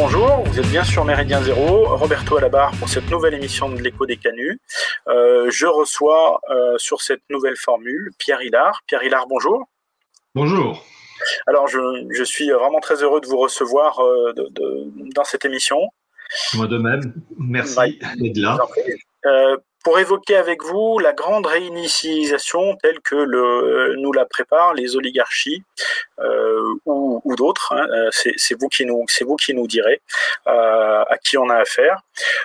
bonjour. Vous êtes bien sur Méridien Zéro. Roberto à la barre pour cette nouvelle émission de l'écho des canuts. Euh, je reçois euh, sur cette nouvelle formule Pierre Hillard. Pierre Hillard, bonjour. Bonjour. Alors, je, suis vraiment très heureux de vous recevoir euh, dans cette émission. Moi de même. Merci d'être là pour évoquer avec vous la grande réinitialisation telle que le, nous la préparent les oligarchies euh, ou, ou d'autres. Hein. Euh, c'est vous qui nous, c'est vous qui nous direz euh, à qui on a affaire.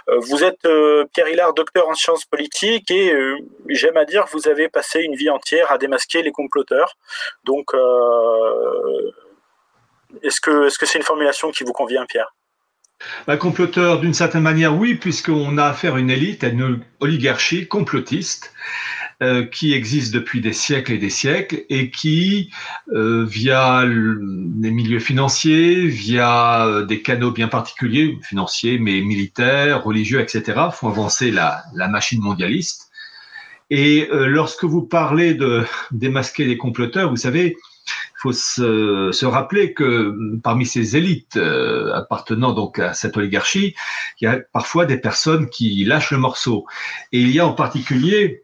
Euh, vous êtes euh, Pierre Hillard, docteur en sciences politiques et j'aime à dire vous avez passé une vie entière à démasquer les comploteurs. Donc, est-ce que est-ce que c'est une formulation qui vous convient, Pierre? Un comploteur, d'une certaine manière, oui, puisqu'on a affaire à une élite, à une oligarchie complotiste euh, qui existe depuis des siècles et des siècles et qui, euh, via les milieux financiers, via euh, des canaux bien particuliers, financiers, mais militaires, religieux, etc., font avancer la, machine mondialiste. Et lorsque vous parlez de démasquer les comploteurs, vous savez, faut se, rappeler que parmi ces élites euh, appartenant donc à cette oligarchie, il y a parfois des personnes qui lâchent le morceau. Et il y a en particulier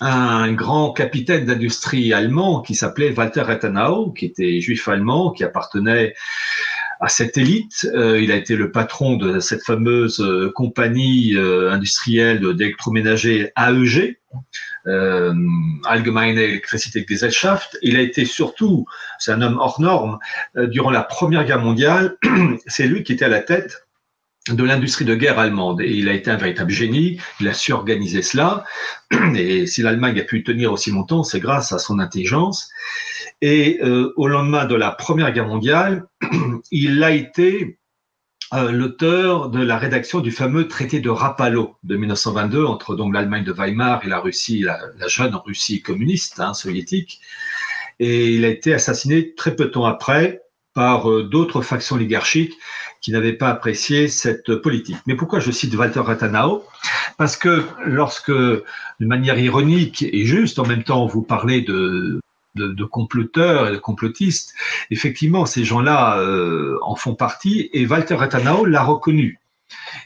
un grand capitaine d'industrie allemand qui s'appelait Walter Rathenau, qui était juif allemand, qui appartenait à cette élite. Euh, il a été le patron de cette fameuse euh, compagnie industrielle d'électroménager AEG, euh, Allgemeine Gesellschaft. Il a été surtout, c'est un homme hors norme, euh, durant la Première Guerre mondiale, c'est lui qui était à la tête de l'industrie de guerre allemande. Et il a été un véritable génie, il a su organiser cela. Et si l'Allemagne a pu tenir aussi longtemps, c'est grâce à son intelligence. Et euh, au lendemain de la Première Guerre mondiale, il a été euh, l'auteur de la rédaction du fameux traité de Rapallo de 1922 entre donc l'Allemagne de Weimar et la Russie, la, jeune Russie communiste hein, soviétique. Et il a été assassiné très peu de temps après par euh, d'autres factions oligarchiques qui n'avaient pas apprécié cette politique. Mais pourquoi je cite Walter Rathenau? Parce que lorsque, de manière ironique et juste, en même temps, vous parlez de de, comploteurs et de complotistes. Effectivement, ces gens-là euh, en font partie et Walter Rathenau l'a reconnu.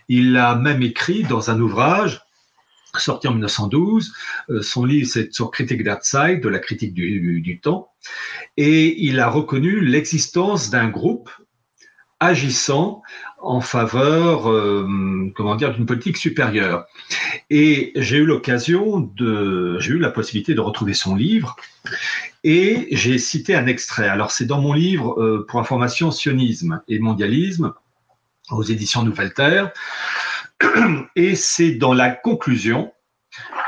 Il a même écrit dans un ouvrage sorti en 1912. Euh, son livre, c'est sur Critique Zeit, de la critique du, du, temps. Et il a reconnu l'existence d'un groupe agissant en faveur, euh, comment dire, d'une politique supérieure. Et j'ai eu l'occasion de, j'ai eu la possibilité de retrouver son livre et j'ai cité un extrait. Alors c'est dans mon livre euh, pour information sionisme et mondialisme aux éditions Nouvelle Terre et c'est dans la conclusion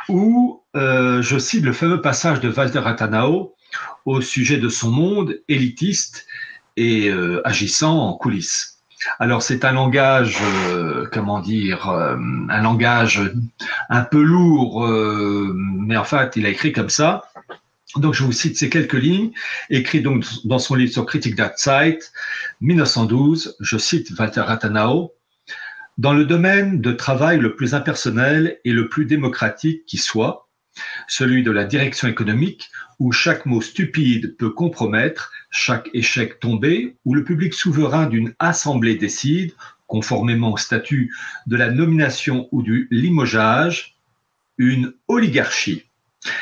où euh, je cite le fameux passage de Walter Rathenau au sujet de son monde élitiste et euh, agissant en coulisses. Alors c'est un langage, euh, comment dire, euh, un langage un peu lourd, mais en fait il a écrit comme ça. Donc je vous cite ces quelques lignes, écrites donc dans son livre sur Critique Zeit, 1912. Je cite Walter Rathenau. Dans le domaine de travail le plus impersonnel et le plus démocratique qui soit, celui de la direction économique, où chaque mot stupide peut compromettre, chaque échec tombé, où le public souverain d'une assemblée décide, conformément au statut de la nomination ou du limogeage, une oligarchie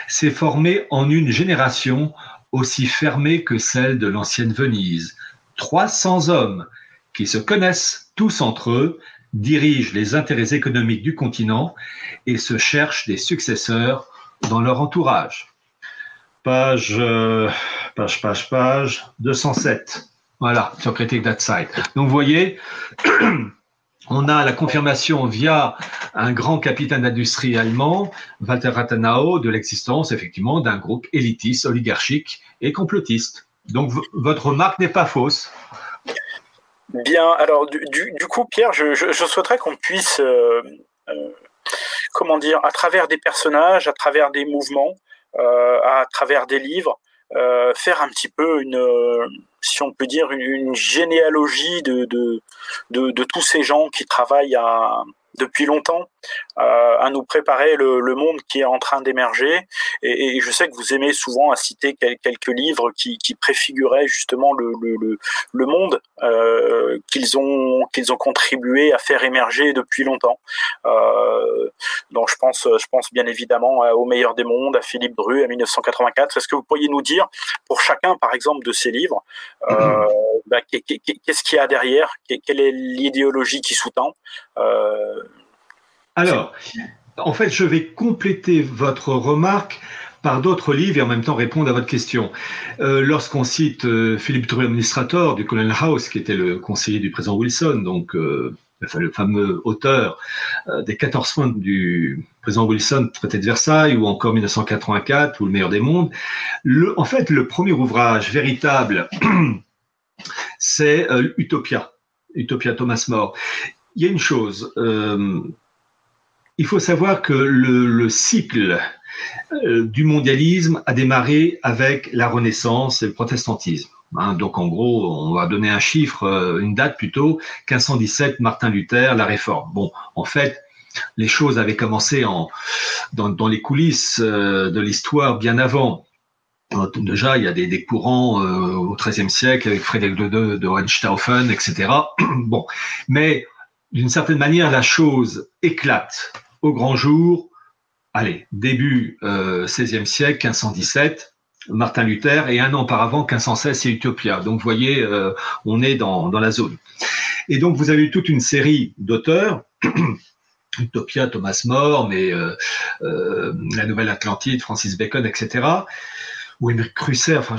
s'est formée en une génération aussi fermée que celle de l'ancienne Venise. 300 hommes qui se connaissent tous entre eux, dirigent les intérêts économiques du continent et se cherchent des successeurs dans leur entourage. Page, euh, page, page, page 207. Voilà, sur Critique That Side. Donc, vous voyez, on a la confirmation via un grand capitaine d'industrie allemand, Walter Rathenau, de l'existence, effectivement, d'un groupe élitiste, oligarchique et complotiste. Donc, votre remarque n'est pas fausse. Bien, alors, du, coup, Pierre, je, souhaiterais qu'on puisse. Euh, euh, comment dire, à travers des personnages, à travers des mouvements, à travers des livres, euh, faire un petit peu une, si on peut dire, une, généalogie de, de, de, tous ces gens qui travaillent depuis longtemps. euh, à nous préparer le, le, monde qui est en train d'émerger. Et, et, je sais que vous aimez souvent à citer quelques livres qui, qui préfiguraient justement le, le, le monde euh, qu'ils ont qu'ils ont contribué à faire émerger depuis longtemps. Euh, donc je pense je pense bien évidemment au meilleur des mondes, à Philippe Dru, à 1984. Est-ce que vous pourriez nous dire pour chacun par exemple de ces livres euh, bah, qu'est-ce qu'il y a derrière, quelle est l'idéologie qui sous-tend? Euh, alors, en fait, je vais compléter votre remarque par d'autres livres et en même temps répondre à votre question. Euh, lorsqu'on cite euh, Philippe Drouet, administrateur du Colonel House, qui était le conseiller du président Wilson, donc euh, le fameux auteur des 14 points du président Wilson, traité de Versailles, ou encore 1984, ou Le meilleur des mondes, en fait, le premier ouvrage véritable, c'est Utopia, Utopia Thomas More. Il y a une chose, il faut savoir que le, cycle euh, du mondialisme a démarré avec la Renaissance et le protestantisme. Hein. donc en gros, on va donner un chiffre, euh, une date plutôt, 1517, Martin Luther, la Réforme. Bon, en fait, les choses avaient commencé en, dans, les coulisses euh, de l'histoire bien avant. Déjà, il y a des, courants au XIIIe siècle avec Frédéric II de Hohenstaufen, etc. Bon, mais d'une certaine manière, la chose éclate au grand jour, allez, début euh, 16e siècle, 1517, Martin Luther, et un an auparavant, 1516, c'est Utopia. Donc, vous voyez, euh, on est dans, la zone. Et donc, vous avez toute une série d'auteurs, Utopia, Thomas More, mais euh, euh, La Nouvelle Atlantide, Francis Bacon, etc. Ou Émeric Crusser, enfin,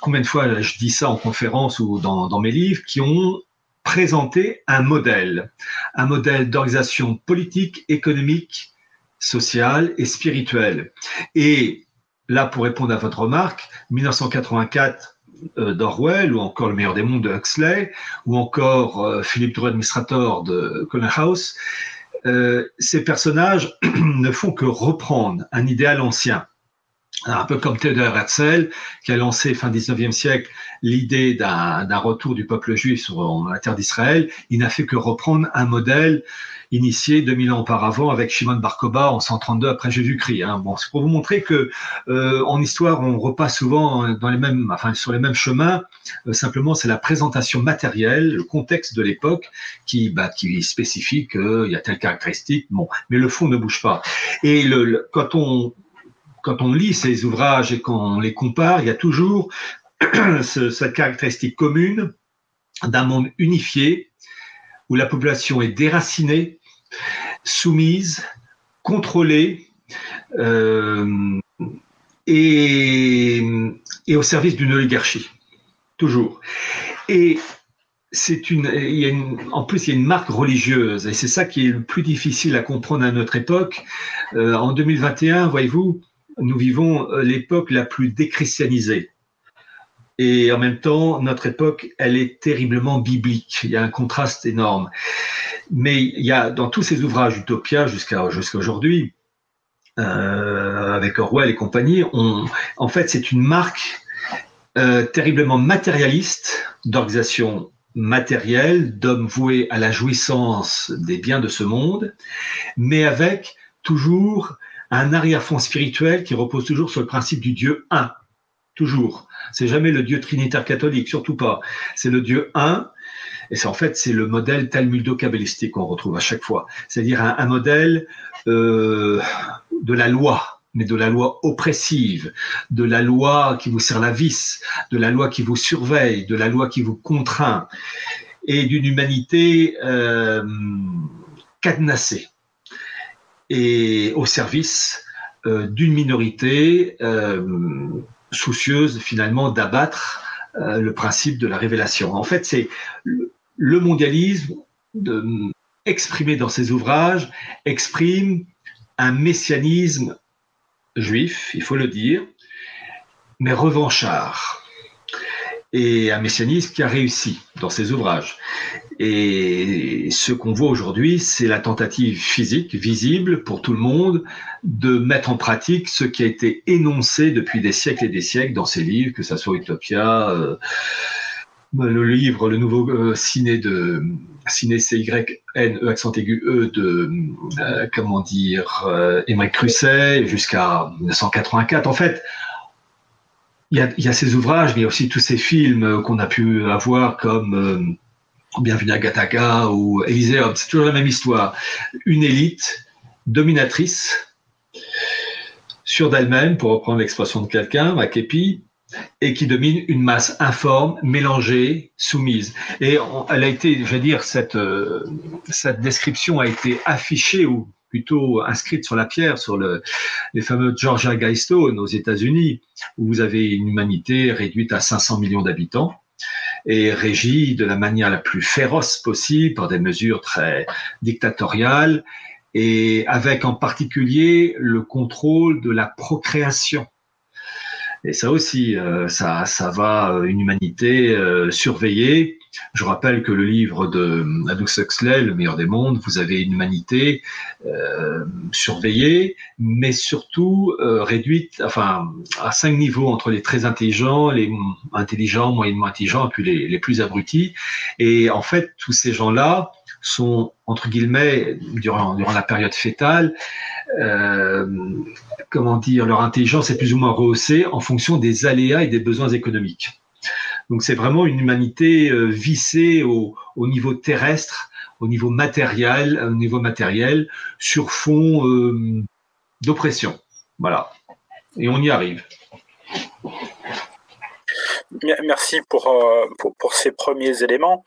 combien de fois je dis ça en conférence ou dans mes livres, qui ont présenter un modèle, un modèle d'organisation politique, économique, sociale et spirituelle. Et là, pour répondre à votre remarque, 1984 euh, d'Orwell, ou encore Le meilleur des mondes de Huxley, ou encore euh, Philippe Drew, administrateur de Colonel House, euh, ces personnages ne font que reprendre un idéal ancien un peu comme Theodor Herzl, qui a lancé fin 19e siècle l'idée d'un retour du peuple juif sur la terre d'Israël, il n'a fait que reprendre un modèle initié 2000 ans auparavant avec Shimon Bar Kokhba en 132 après Jésus-Christ. Hein. Bon, c'est pour vous montrer que euh, en histoire, on repasse souvent dans les mêmes, enfin sur les mêmes chemins. Euh, simplement, c'est la présentation matérielle, le contexte de l'époque qui, bah, qui spécifie qu'il y a telle caractéristique. Bon, mais le fond ne bouge pas. Et le, quand on quand on lit ces ouvrages et qu'on les compare, il y a toujours cette caractéristique commune d'un monde unifié où la population est déracinée, soumise, contrôlée euh, et, au service d'une oligarchie. Toujours. Et c'est une, en plus, il y a une marque religieuse, et c'est ça qui est le plus difficile à comprendre à notre époque. Euh, en 2021, voyez-vous, nous vivons euh, l'époque la plus déchristianisée. Et en même temps, notre époque, elle est terriblement biblique. Il y a un contraste énorme. Mais il y a dans tous ces ouvrages Utopia jusqu'à aujourd'hui, euh, avec Orwell et compagnie, on, en fait, c'est une marque euh, terriblement matérialiste d'organisation matérielle, d'hommes voués à la jouissance des biens de ce monde, mais avec toujours un arrière-fond spirituel qui repose toujours sur le principe du Dieu un. Toujours. C'est jamais le Dieu trinitaire catholique, surtout pas. C'est le Dieu un. Et c'est en fait c'est le modèle talmudo-kabbalistique qu'on retrouve à chaque fois. C'est-à-dire un, modèle euh, de la loi, mais de la loi oppressive, de la loi qui vous sert la vis, de la loi qui vous surveille, de la loi qui vous contraint, et d'une humanité euh, cadenassée et au service euh, d'une minorité euh, soucieuse finalement d'abattre euh, le principe de la révélation. En fait, c'est le mondialisme exprimé dans ses ouvrages exprime un messianisme juif, il faut le dire, mais revanchard et un messianisme qui a réussi dans ses ouvrages. Et ce qu'on voit aujourd'hui, c'est la tentative physique, visible pour tout le monde, de mettre en pratique ce qui a été énoncé depuis des siècles et des siècles dans ses livres, que ce soit Utopia, euh, le livre, le nouveau euh, ciné de ciné C Y N E accent aigu E de euh, comment dire Émeric Crusset jusqu'à 1984. En fait, il y a, ces ouvrages, mais il y a aussi tous ces films qu'on a pu avoir comme Bienvenue à Gataga ou Elyséum. C'est toujours la même histoire. Une élite dominatrice, sûre d'elle-même, pour reprendre l'expression de quelqu'un, Makepi, et qui domine une masse informe, mélangée, soumise. Et elle a été, je veux dire, cette, euh, cette description a été affichée ou plutôt inscrite sur la pierre, sur le, les fameux Georgia Guidestone aux États-Unis, où vous avez une humanité réduite à 500 millions d'habitants et régie de la manière la plus féroce possible par des mesures très dictatoriales et avec en particulier le contrôle de la procréation et ça aussi, euh, ça, ça va euh, une humanité euh, surveillée. Je rappelle que le livre de Aldous Huxley, Le meilleur des mondes, vous avez une humanité euh, surveillée, mais surtout réduite, enfin, à cinq niveaux entre les très intelligents, les intelligents, moyennement intelligents, et puis les, les plus abrutis. Et en fait, tous ces gens-là sont entre guillemets durant durant la période fétale euh, comment dire, leur intelligence est plus ou moins rehaussée en fonction des aléas et des besoins économiques. Donc c'est vraiment une humanité euh, vissée au, niveau terrestre, au niveau matériel, au niveau matériel, sur fond euh, d'oppression. Voilà. Et on y arrive. Merci pour, euh, pour, pour, ces premiers éléments.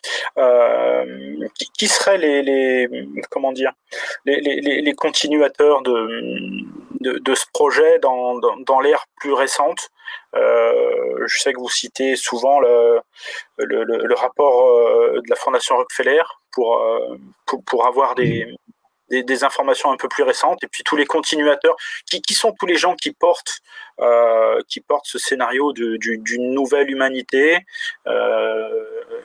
Qui, seraient les, comment dire les continuateurs de, de, ce projet dans, l'ère plus récente euh, Je sais que vous citez souvent le, rapport euh, de la Fondation Rockefeller pour, euh, avoir des, informations un peu plus récentes, et puis tous les continuateurs, qui, sont tous les gens qui portent, ce scénario d'une nouvelle humanité,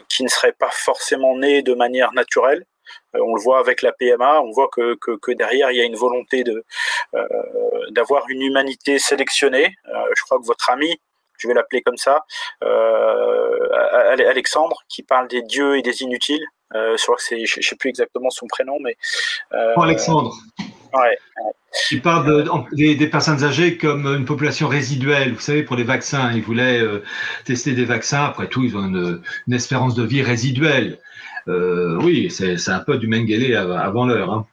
qui ne serait pas forcément née de manière naturelle. Euh, on le voit avec la PMA, on voit que, que, que derrière il y a une volonté de euh, d'avoir une humanité sélectionnée. Euh, je crois que votre ami, je vais l'appeler comme ça, Alexandre, qui parle des dieux et des inutiles. Euh, je je sais plus exactement son prénom, mais. Euh, Alexandre. Ouais. Il parle de, des, des, personnes âgées comme une population résiduelle. Vous savez, pour les vaccins, ils voulaient euh, tester des vaccins. Après tout, ils ont une, une espérance de vie résiduelle. Euh, oui, c'est, un peu du Mengele avant l'heure. Hein.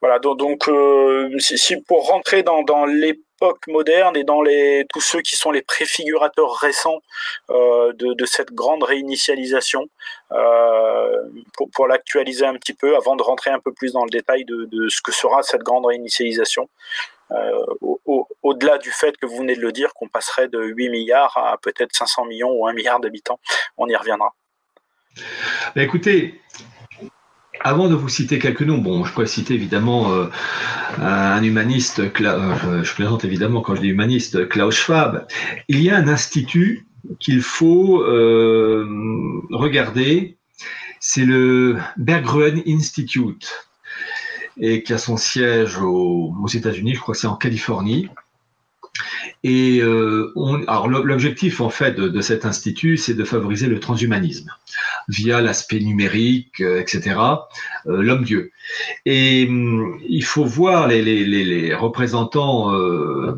Voilà, donc, euh, si, pour rentrer dans, dans les moderne et dans les, tous ceux qui sont les préfigurateurs récents euh, de, cette grande réinitialisation, pour, l'actualiser un petit peu, avant de rentrer un peu plus dans le détail de, ce que sera cette grande réinitialisation. Au-delà au, du fait que vous venez de le dire, qu'on passerait de 8 milliards à peut-être 500 millions ou 1 milliard d'habitants, on y reviendra. Écoutez, avant de vous citer quelques noms, bon, je pourrais citer évidemment euh, un humaniste, euh, je plaisante évidemment quand je dis humaniste, Klaus Schwab. Il y a un institut qu'il faut euh, regarder, c'est le Berggruen Institute, et qui a son siège aux, aux États-Unis, je crois que c'est en Californie. Et euh, alors l'objectif en fait de, cet institut, c'est de favoriser le transhumanisme via l'aspect numérique, euh, etc. Euh, L'homme-dieu. Et hum, il faut voir les, représentants euh,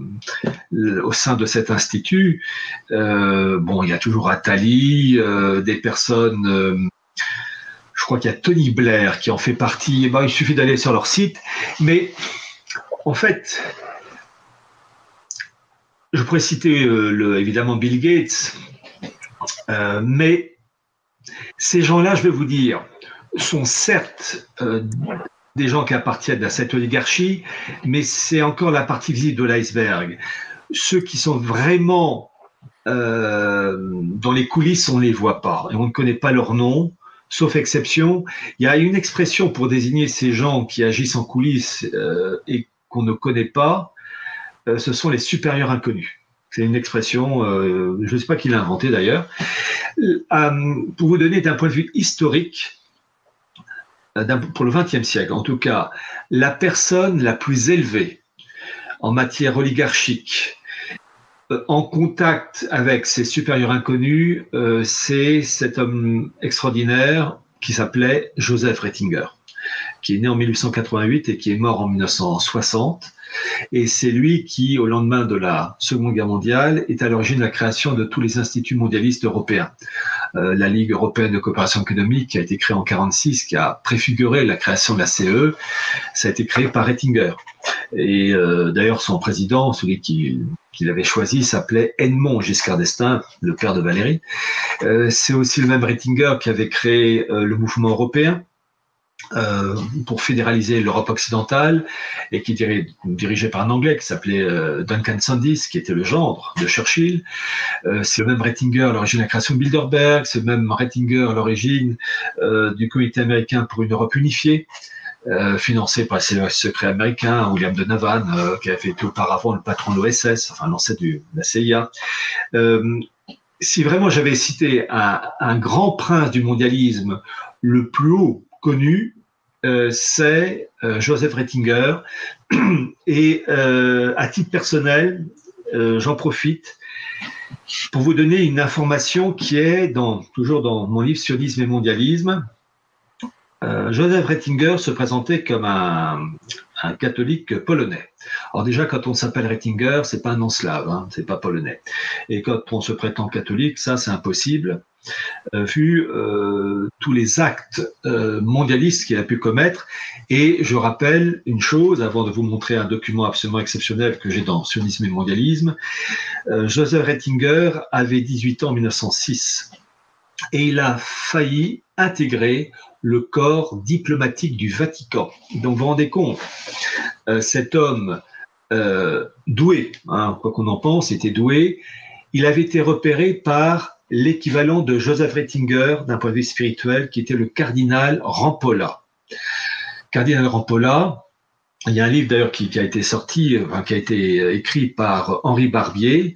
au sein de cet institut. Euh, bon, il y a toujours Attali, euh, des personnes je crois qu'il y a Tony Blair qui en fait partie. Ben, il suffit d'aller sur leur site. Mais en fait, je pourrais citer euh, évidemment Bill Gates, euh, mais ces gens-là, je vais vous dire, sont certes euh, des gens qui appartiennent à cette oligarchie, mais c'est encore la partie visible de l'iceberg. Ceux qui sont vraiment dans les coulisses, on ne les voit pas et on ne connaît pas leur nom, sauf exception. Il y a une expression pour désigner ces gens qui agissent en coulisses et qu'on ne connaît pas, ce sont les supérieurs inconnus. C'est une expression, euh, je ne sais pas qui l'a inventée d'ailleurs. Euh, pour vous donner d'un point de vue historique, pour le XXe siècle en tout cas, la personne la plus élevée en matière oligarchique en contact avec ses supérieurs inconnus, c'est cet homme extraordinaire qui s'appelait Joseph Rettinger, qui est né en 1888 et qui est mort en 1960. Et c'est lui qui, au lendemain de la Seconde Guerre mondiale, est à l'origine de la création de tous les instituts mondialistes européens. Euh, la Ligue européenne de coopération économique, qui a été créée en 1946, qui a préfiguré la création de la CE, ça a été créé par Rettinger. Et euh, d'ailleurs, son président, celui qu'il avait choisi, s'appelait Edmond Giscard d'Estaing, le père de Valérie. Euh, c'est aussi le même Rettinger qui avait créé le mouvement européen, euh, pour fédéraliser l'Europe occidentale et qui est dirigé par un Anglais qui s'appelait euh, Duncan Sandys, qui était le gendre de Churchill. Euh, c'est le même Rettinger à l'origine de la création de Bilderberg, c'est le même Rettinger à l'origine du Comité américain pour une Europe unifiée. financé par le secret américain, William Donovan, qui avait été auparavant le patron de l'OSS, enfin l'ancêtre de la CIA. si vraiment j'avais cité un, un grand prince du mondialisme, le plus haut connu, euh, c'est euh, Joseph Rettinger. Et euh, à titre personnel, j'en profite pour vous donner une information qui est dans, toujours dans mon livre Sionisme et mondialisme. Joseph Rettinger se présentait comme un, catholique polonais. Alors déjà, quand on s'appelle Rettinger, c'est pas un nom slave, hein, c'est pas polonais. Et quand on se prétend catholique, ça c'est impossible. Euh, vu euh, tous les actes euh, mondialistes qu'il a pu commettre. Et je rappelle une chose, avant de vous montrer un document absolument exceptionnel que j'ai dans Sionisme et mondialisme. Joseph Rettinger avait 18 ans en 1906 et il a failli intégrer le corps diplomatique du Vatican. Donc vous vous rendez compte, cet homme doué, hein, quoi qu'on en pense, était doué, il avait été repéré par l'équivalent de Joseph Rettinger d'un point de vue spirituel, qui était le cardinal Rampolla. Cardinal Rampolla, il y a un livre d'ailleurs qui, a été sorti, qui a été écrit par Henri Barbier,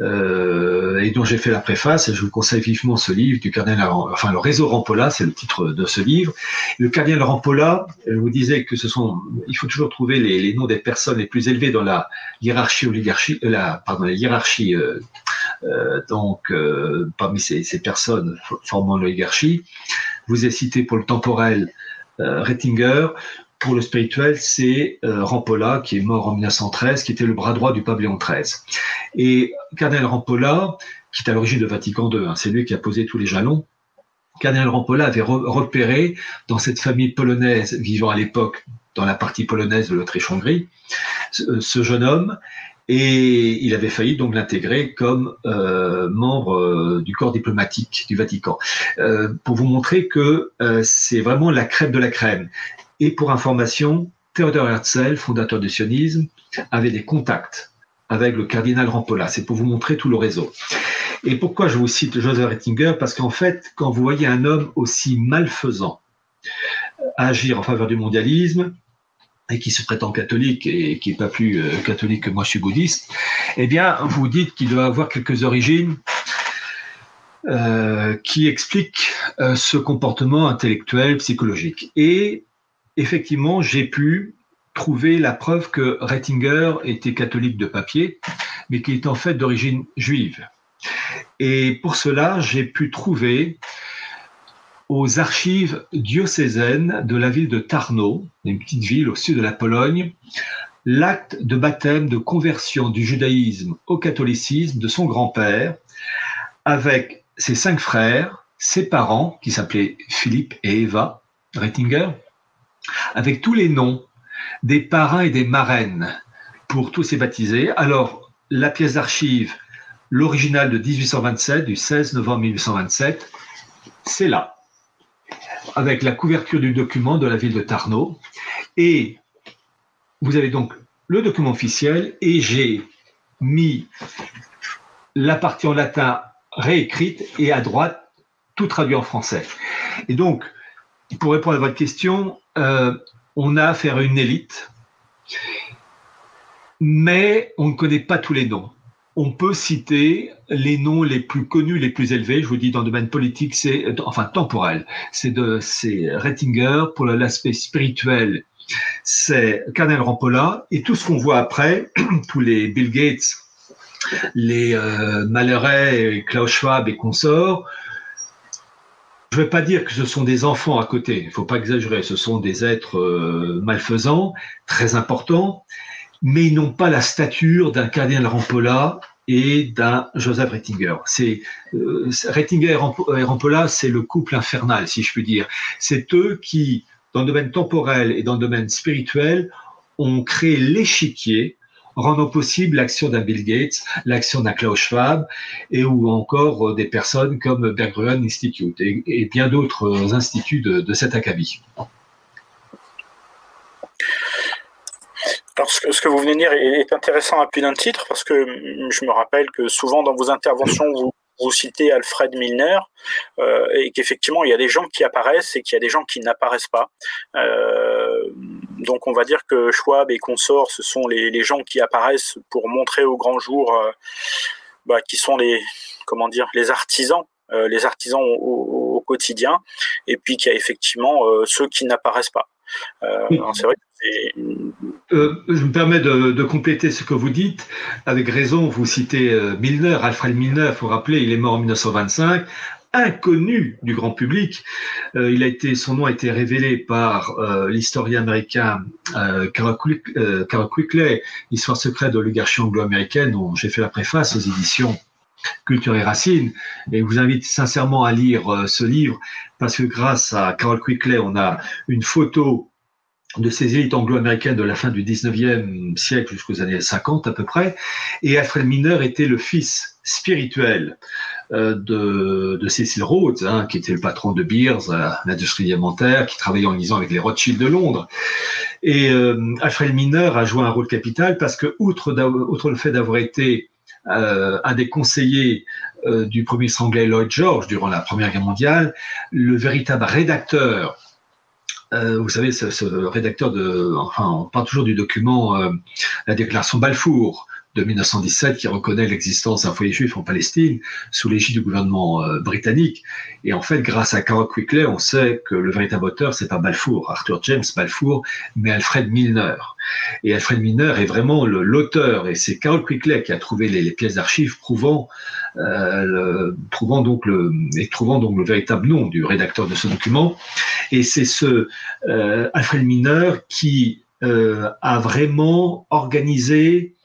euh, et dont j'ai fait la préface, et je vous conseille vivement ce livre du cardinal, enfin le réseau Rampolla, c'est le titre de ce livre. Le cardinal Rampolla, je vous disais que ce sont, il faut toujours trouver les, noms des personnes les plus élevées dans la hiérarchie oligarchie, euh, la, pardon, la hiérarchie, euh, euh donc euh, parmi ces, personnes formant l'oligarchie. vous ai cité pour le temporel Rettinger, pour le spirituel, c'est euh, Rampolla, qui est mort en 1913, qui était le bras droit du pape Léon XIII. Et Cardinal Rampolla, qui est à l'origine de Vatican II, hein, c'est lui qui a posé tous les jalons, Cardinal Rampolla avait repéré dans cette famille polonaise vivant à l'époque dans la partie polonaise de l'Autriche-Hongrie, ce, jeune homme, et il avait failli donc l'intégrer comme euh, membre euh, du corps diplomatique du Vatican. Euh, pour vous montrer que c'est vraiment la crème de la crème. Et pour information, Theodor Herzl, fondateur du sionisme, avait des contacts avec le cardinal Rampolla. C'est pour vous montrer tout le réseau. Et pourquoi je vous cite Joseph Rettinger? Parce qu'en fait, quand vous voyez un homme aussi malfaisant agir en faveur du mondialisme, et qui se prétend catholique et qui n'est pas plus euh, catholique que moi je suis bouddhiste, eh bien, vous dites qu'il doit avoir quelques origines euh, qui expliquent euh, ce comportement intellectuel, psychologique. Et effectivement, j'ai pu trouver la preuve que Rettinger était catholique de papier, mais qu'il est en fait d'origine juive. Et pour cela, j'ai pu trouver aux archives diocésaines de la ville de Tarnow, une petite ville au sud de la Pologne, l'acte de baptême de conversion du judaïsme au catholicisme de son grand-père, avec ses cinq frères, ses parents, qui s'appelaient Philippe et Eva Rettinger, avec tous les noms des parrains et des marraines pour tous ces baptisés. Alors, la pièce d'archive, l'original de 1827, du 16 novembre 1827, c'est là, avec la couverture du document de la ville de Tarnot. Et vous avez donc le document officiel et j'ai mis la partie en latin réécrite et à droite tout traduit en français. Et donc, pour répondre à votre question, euh, on a affaire à une élite, mais on ne connaît pas tous les noms. On peut citer les noms les plus connus, les plus élevés. Je vous dis dans le domaine politique, c'est enfin temporel. C'est de c'est Rettinger pour l'aspect spirituel. C'est Cardinal Rampolla et tout ce qu'on voit après, tous les Bill Gates, les euh, Klaus Schwab et consorts, je ne veux pas dire que ce sont des enfants à côté, il ne faut pas exagérer, ce sont des êtres euh, malfaisants, très importants, mais ils n'ont pas la stature d'un cardinal Rampolla et d'un Joseph Rettinger. C'est euh, Rettinger et Rampolla, c'est le couple infernal, si je puis dire. C'est eux qui, dans le domaine temporel et dans le domaine spirituel, ont créé l'échiquier rendant possible l'action d'un Bill Gates, l'action d'un Klaus Schwab, et ou encore euh, des personnes comme Berggruen Institute et, bien d'autres euh, instituts de, cet acabit. Alors, ce que, vous venez de dire est intéressant à plus d'un titre parce que hum, je me rappelle que souvent dans vos interventions, vous, citez Alfred Milner euh, et qu'effectivement il y a des gens qui apparaissent et qu'il y a des gens qui n'apparaissent pas. Donc on va dire que Schwab et consorts, ce sont les, gens qui apparaissent pour montrer au grand jour, euh, bah, qui sont les comment dire les artisans, les artisans au, quotidien, et puis qu'il y a effectivement ceux qui n'apparaissent pas. c'est vrai euh, je me permets de, compléter ce que vous dites. Avec raison, vous citez euh, Milner, Alfred Milner, il faut rappeler, il est mort en 1925, inconnu du grand public. Euh, il a été, son nom a été révélé par l'historien américain Carol, Quickly, Histoire secrète de l'oligarchie anglo-américaine, dont j'ai fait la préface aux éditions Culture et Racines. Et je vous invite sincèrement à lire ce livre parce que grâce à Carol Quickly, on a une photo de ces élites anglo-américaines de la fin du 19e siècle jusqu'aux années 50 à peu près. Et Alfred Miner était le fils spirituel euh, de, de Cecil Rhodes, hein, qui était le patron de Beers, euh, l'industrie diamantaire, qui travaillait en lisant avec les Rothschild de Londres. Et euh, Alfred Miner a joué un rôle capital parce que, outre, le fait d'avoir été un des conseillers du premier ministre anglais Lloyd George durant la Première Guerre mondiale, le véritable rédacteur euh, vous savez, ce, rédacteur de, enfin, on parle toujours du document, euh, la déclaration Balfour de 1917 qui reconnaît l'existence d'un foyer juif en Palestine sous l'égide du gouvernement euh, britannique. Et en fait, grâce à Carol Quickly, on sait que le véritable auteur, c'est pas Balfour, Arthur James Balfour, mais Alfred Milner. Et Alfred Milner est vraiment l'auteur, et c'est Carol Quickly qui a trouvé les, pièces d'archives prouvant, euh, prouvant donc le, et trouvant donc le véritable nom du rédacteur de ce document. Et c'est ce euh, Alfred Milner qui euh, a vraiment organisé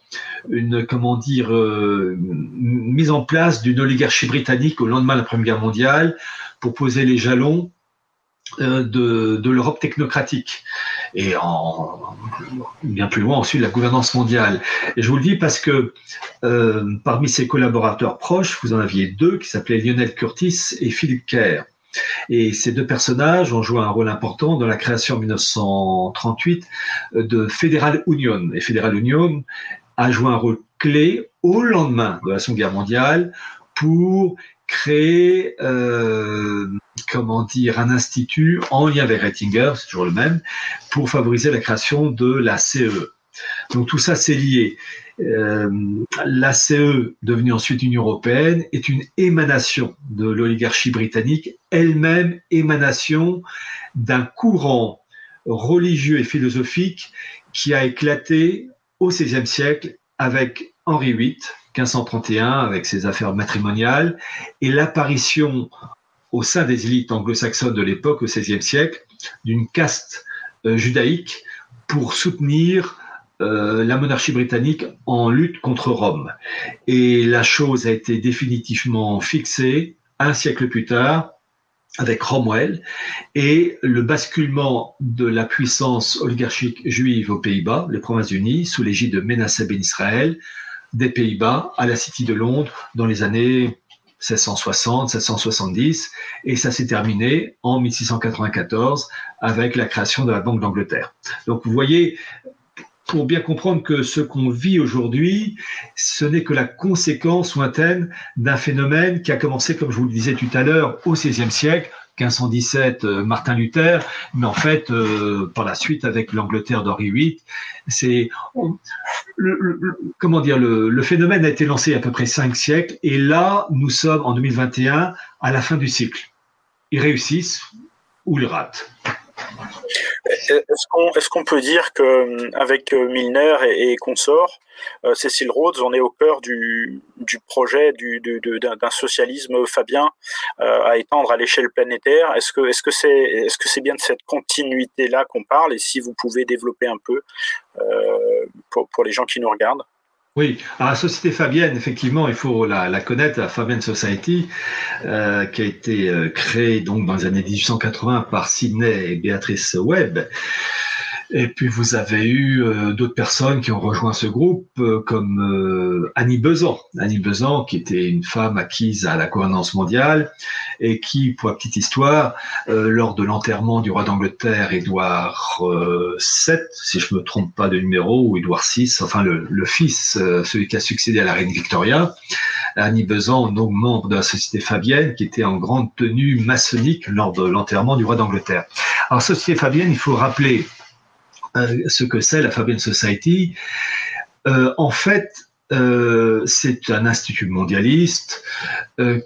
une comment dire euh, mise en place d'une oligarchie britannique au lendemain de la Première Guerre mondiale pour poser les jalons euh, de, l'Europe technocratique et en bien plus loin ensuite la gouvernance mondiale. Et je vous le dis parce que euh, parmi ses collaborateurs proches, vous en aviez deux qui s'appelaient Lionel Curtis et Philip Kerr. Et ces deux personnages ont joué un rôle important dans la création en 1938 de Federal Union. Et Federal Union a joué un rôle clé au lendemain de la Seconde Guerre mondiale pour créer, euh, comment dire, un institut en lien avec Rettinger, c'est toujours le même, pour favoriser la création de la CE. Donc tout ça, c'est lié. Euh, la CE, devenue ensuite Union européenne, est une émanation de l'oligarchie britannique, elle-même émanation d'un courant religieux et philosophique qui a éclaté au XVIe siècle avec Henri VIII, 1531, avec ses affaires matrimoniales, et l'apparition au sein des élites anglo-saxonnes de l'époque, au XVIe siècle, d'une caste euh, judaïque pour soutenir euh, la monarchie britannique en lutte contre Rome. Et la chose a été définitivement fixée un siècle plus tard avec Cromwell et le basculement de la puissance oligarchique juive aux Pays-Bas, les Provinces-Unies, sous l'égide de Menasseh ben Israël, des Pays-Bas à la City de Londres dans les années 1660, 1670, et ça s'est terminé en 1694 avec la création de la Banque d'Angleterre. Donc vous voyez, pour bien comprendre que ce qu'on vit aujourd'hui, ce n'est que la conséquence lointaine d'un phénomène qui a commencé, comme je vous le disais tout à l'heure, au XVIe siècle, 1517, euh, Martin Luther, mais en fait, euh, par la suite, avec l'Angleterre d'Henri VIII, c'est comment dire, le, le, phénomène a été lancé à peu près cinq siècles, et là, nous sommes en 2021 à la fin du cycle. Ils réussissent ou ils ratent. Est-ce qu'on peut dire qu'avec Milner et, consorts, Cécile Rhodes, on est au cœur du, projet d'un socialisme fabien à étendre à l'échelle planétaire? Est-ce que c'est -ce est -ce c'est bien de cette continuité-là qu'on parle? Et si vous pouvez développer un peu pour les gens qui nous regardent oui, alors la société Fabienne, effectivement, il faut la, connaître, la Fabienne Society, euh, qui a été euh, créée donc dans les années 1880 par Sidney et Béatrice Webb. Et puis vous avez eu euh, d'autres personnes qui ont rejoint ce groupe, euh, comme euh, Annie Besant. Annie Besant, qui était une femme acquise à la gouvernance mondiale et qui, pour la petite histoire, lors de l'enterrement du roi d'Angleterre, Édouard VII, si je me trompe pas de numéro, ou Édouard VI, enfin le, le fils, celui qui a succédé à la reine Victoria, Annie Besant, donc membre de la société Fabienne, qui était en grande tenue maçonnique lors de l'enterrement du roi d'Angleterre. Alors, société Fabienne, il faut rappeler euh, ce que c'est la Fabian Society. Euh, en fait, euh, c'est un institut mondialiste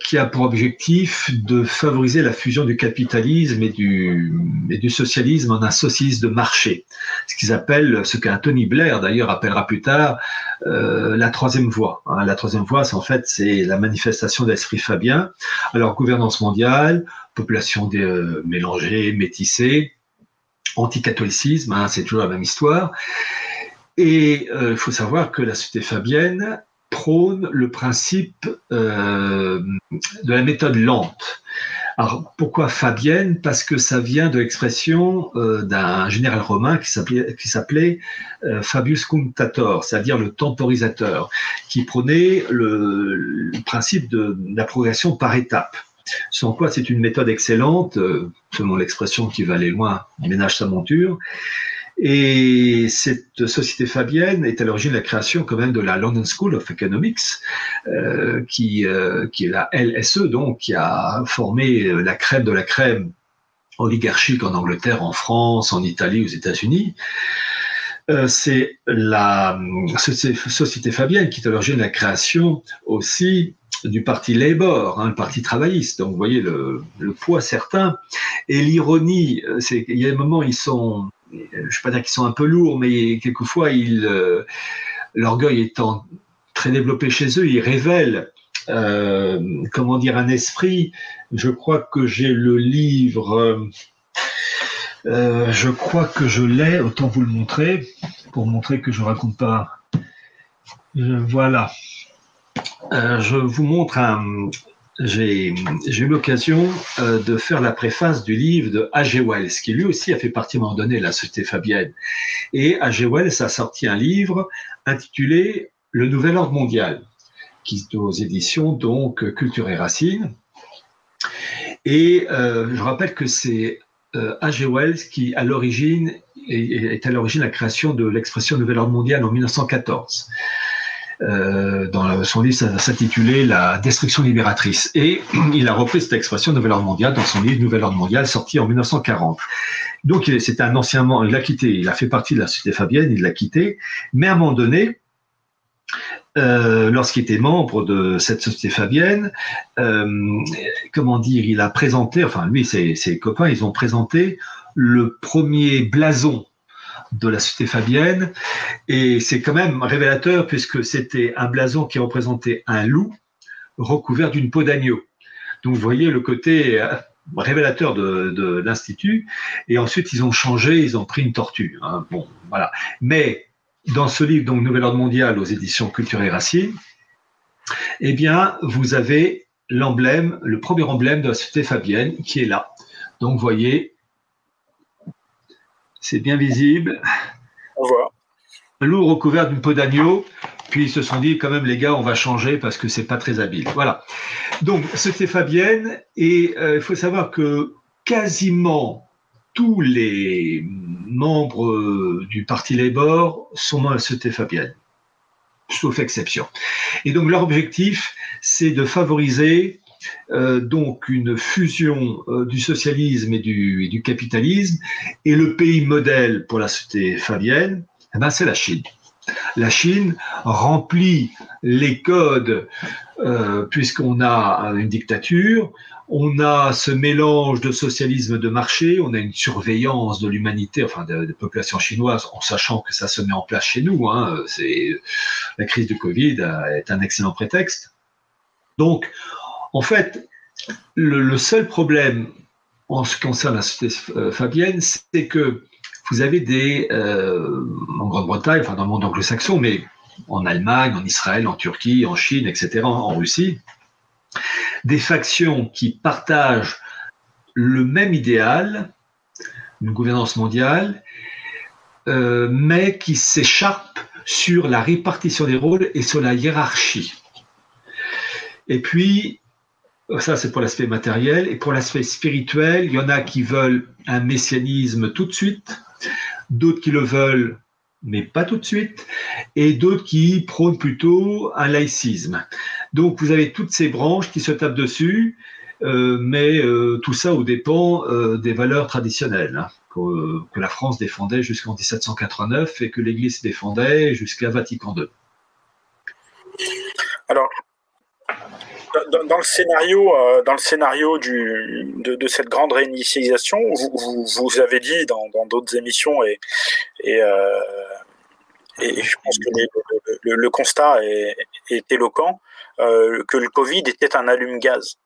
qui a pour objectif de favoriser la fusion du capitalisme et du, et du socialisme en un socialisme de marché. Ce qu'ils appellent, ce qu'un Tony Blair d'ailleurs appellera plus tard, la troisième voie. Hein. la troisième voie, c'est en fait c'est la manifestation d'esprit fabien. Alors gouvernance mondiale, population mélangée, métissée, anticatholicisme, hein, c'est toujours la même histoire. Et euh, il faut savoir que la société fabienne prône le principe euh, de la méthode lente. Alors pourquoi fabienne? Parce que ça vient de l'expression euh, d'un général romain qui s'appelait Fabius Cunctator, c'est-à-dire le temporisateur, qui prônait le, le principe de, la progression par étapes. Sans quoi c'est une méthode excellente, euh, selon l'expression qui va aller loin, ménage sa monture. Et cette société fabienne est à l'origine de la création quand même de la London School of Economics, euh, qui, euh, qui est la LSE, donc, qui a formé la crème de la crème oligarchique en Angleterre, en France, en Italie, aux États-Unis. c'est la société fabienne qui est à l'origine de la création aussi du parti Labour, hein, le parti travailliste. Donc vous voyez le, poids certain. Et l'ironie, euh, c'est qu'il y a des moments ils sont, je ne vais pas dire qu'ils sont un peu lourds, mais quelquefois ils, euh, l'orgueil étant très développé chez eux, ils révèlent euh, comment dire un esprit. Je crois que j'ai le livre. je crois que je l'ai, autant vous le montrer, pour montrer que je raconte pas. voilà. Euh, je vous montre. J'ai eu l'occasion euh, de faire la préface du livre de A.G. Wells, qui lui aussi a fait partie à un moment donné de la société fabienne. Et A.G. Wells a sorti un livre intitulé Le Nouvel Ordre Mondial, qui est aux éditions donc Culture et Racines. Et euh, je rappelle que c'est A.G. Wells qui, à l'origine, est, à l'origine de la création de l'expression Nouvel Ordre Mondial en 1914. Euh, dans son livre s'intitulait La destruction libératrice. Et il a repris cette expression Nouvel ordre mondial dans son livre Nouvel ordre mondial sorti en 1940. Donc c'est un ancien, il l'a quitté, il a fait partie de la société fabienne, il l'a quitté, mais à un moment donné, euh, lorsqu'il était membre de cette société fabienne, euh, comment dire, il a présenté, enfin lui et ses copains, ils ont présenté le premier blason de la société fabienne. Et c'est quand même révélateur puisque c'était un blason qui représentait un loup recouvert d'une peau d'agneau. Donc vous voyez le côté euh, révélateur de, l'institut. Et ensuite ils ont changé, ils ont pris une tortue. Hein. Bon, voilà. Mais dans ce livre, donc Nouvel Ordre Mondial aux éditions Culture et Racine, eh bien, vous avez l'emblème, le premier emblème de la société fabienne qui est là. Donc, vous voyez, c'est bien visible. Voit. Un loup recouvert d'une peau d'agneau. Puis ils se sont dit, quand même, les gars, on va changer parce que c'est pas très habile. Voilà. Donc, c'était Fabienne. Et euh, il faut savoir que quasiment tous les membres du Parti Labour sont la société Fabienne, sauf exception. Et donc, leur objectif, c'est de favoriser euh, donc une fusion euh, du socialisme et du, capitalisme. Et le pays modèle pour la société fabienne, eh ben, c'est la Chine. La Chine remplit les codes euh, puisqu'on a une dictature, on a ce mélange de socialisme de marché, on a une surveillance de l'humanité, enfin de, population chinoise, en sachant que ça se met en place chez nous. Hein, la crise du Covid est un excellent prétexte. Donc, en fait, le, seul problème en ce qui concerne la société euh, fabienne, c'est que vous avez des, euh, en Grande-Bretagne, enfin dans le monde anglo-saxon, mais en Allemagne, en Israël, en Turquie, en Chine, etc., en Russie, des factions qui partagent le même idéal, une gouvernance mondiale, euh, mais qui s'écharpent sur la répartition des rôles et sur la hiérarchie. Et puis, ça c'est pour l'aspect matériel, et pour l'aspect spirituel, il y en a qui veulent un messianisme tout de suite, d'autres qui le veulent mais pas tout de suite, et d'autres qui prônent plutôt un laïcisme. Donc vous avez toutes ces branches qui se tapent dessus, euh, mais euh, tout ça au dépend euh, des valeurs traditionnelles hein, que, que, la France défendait jusqu'en 1789 et que l'Église défendait jusqu'à Vatican II. Alors, dans, le scénario, dans le scénario de, cette grande réinitialisation, vous, vous, avez dit dans d'autres émissions et, et je pense que le, constat est, éloquent, euh, que le Covid était un allume-gaz.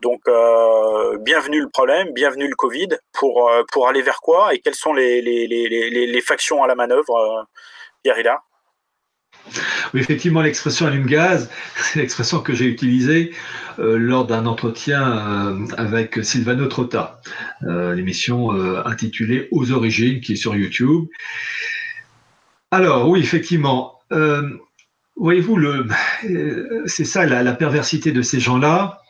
Donc, euh, bienvenue le problème, bienvenue le Covid, pour, euh, pour aller vers quoi et quelles sont les, factions à la manœuvre, Pierre Hillard oui, effectivement, l'expression allume-gaz, c'est l'expression que j'ai utilisée lors d'un entretien avec Silvano Trotta, l'émission intitulée Aux origines, qui est sur YouTube. Alors oui, effectivement. Euh, voyez-vous, euh, c'est ça la, perversité de ces gens-là,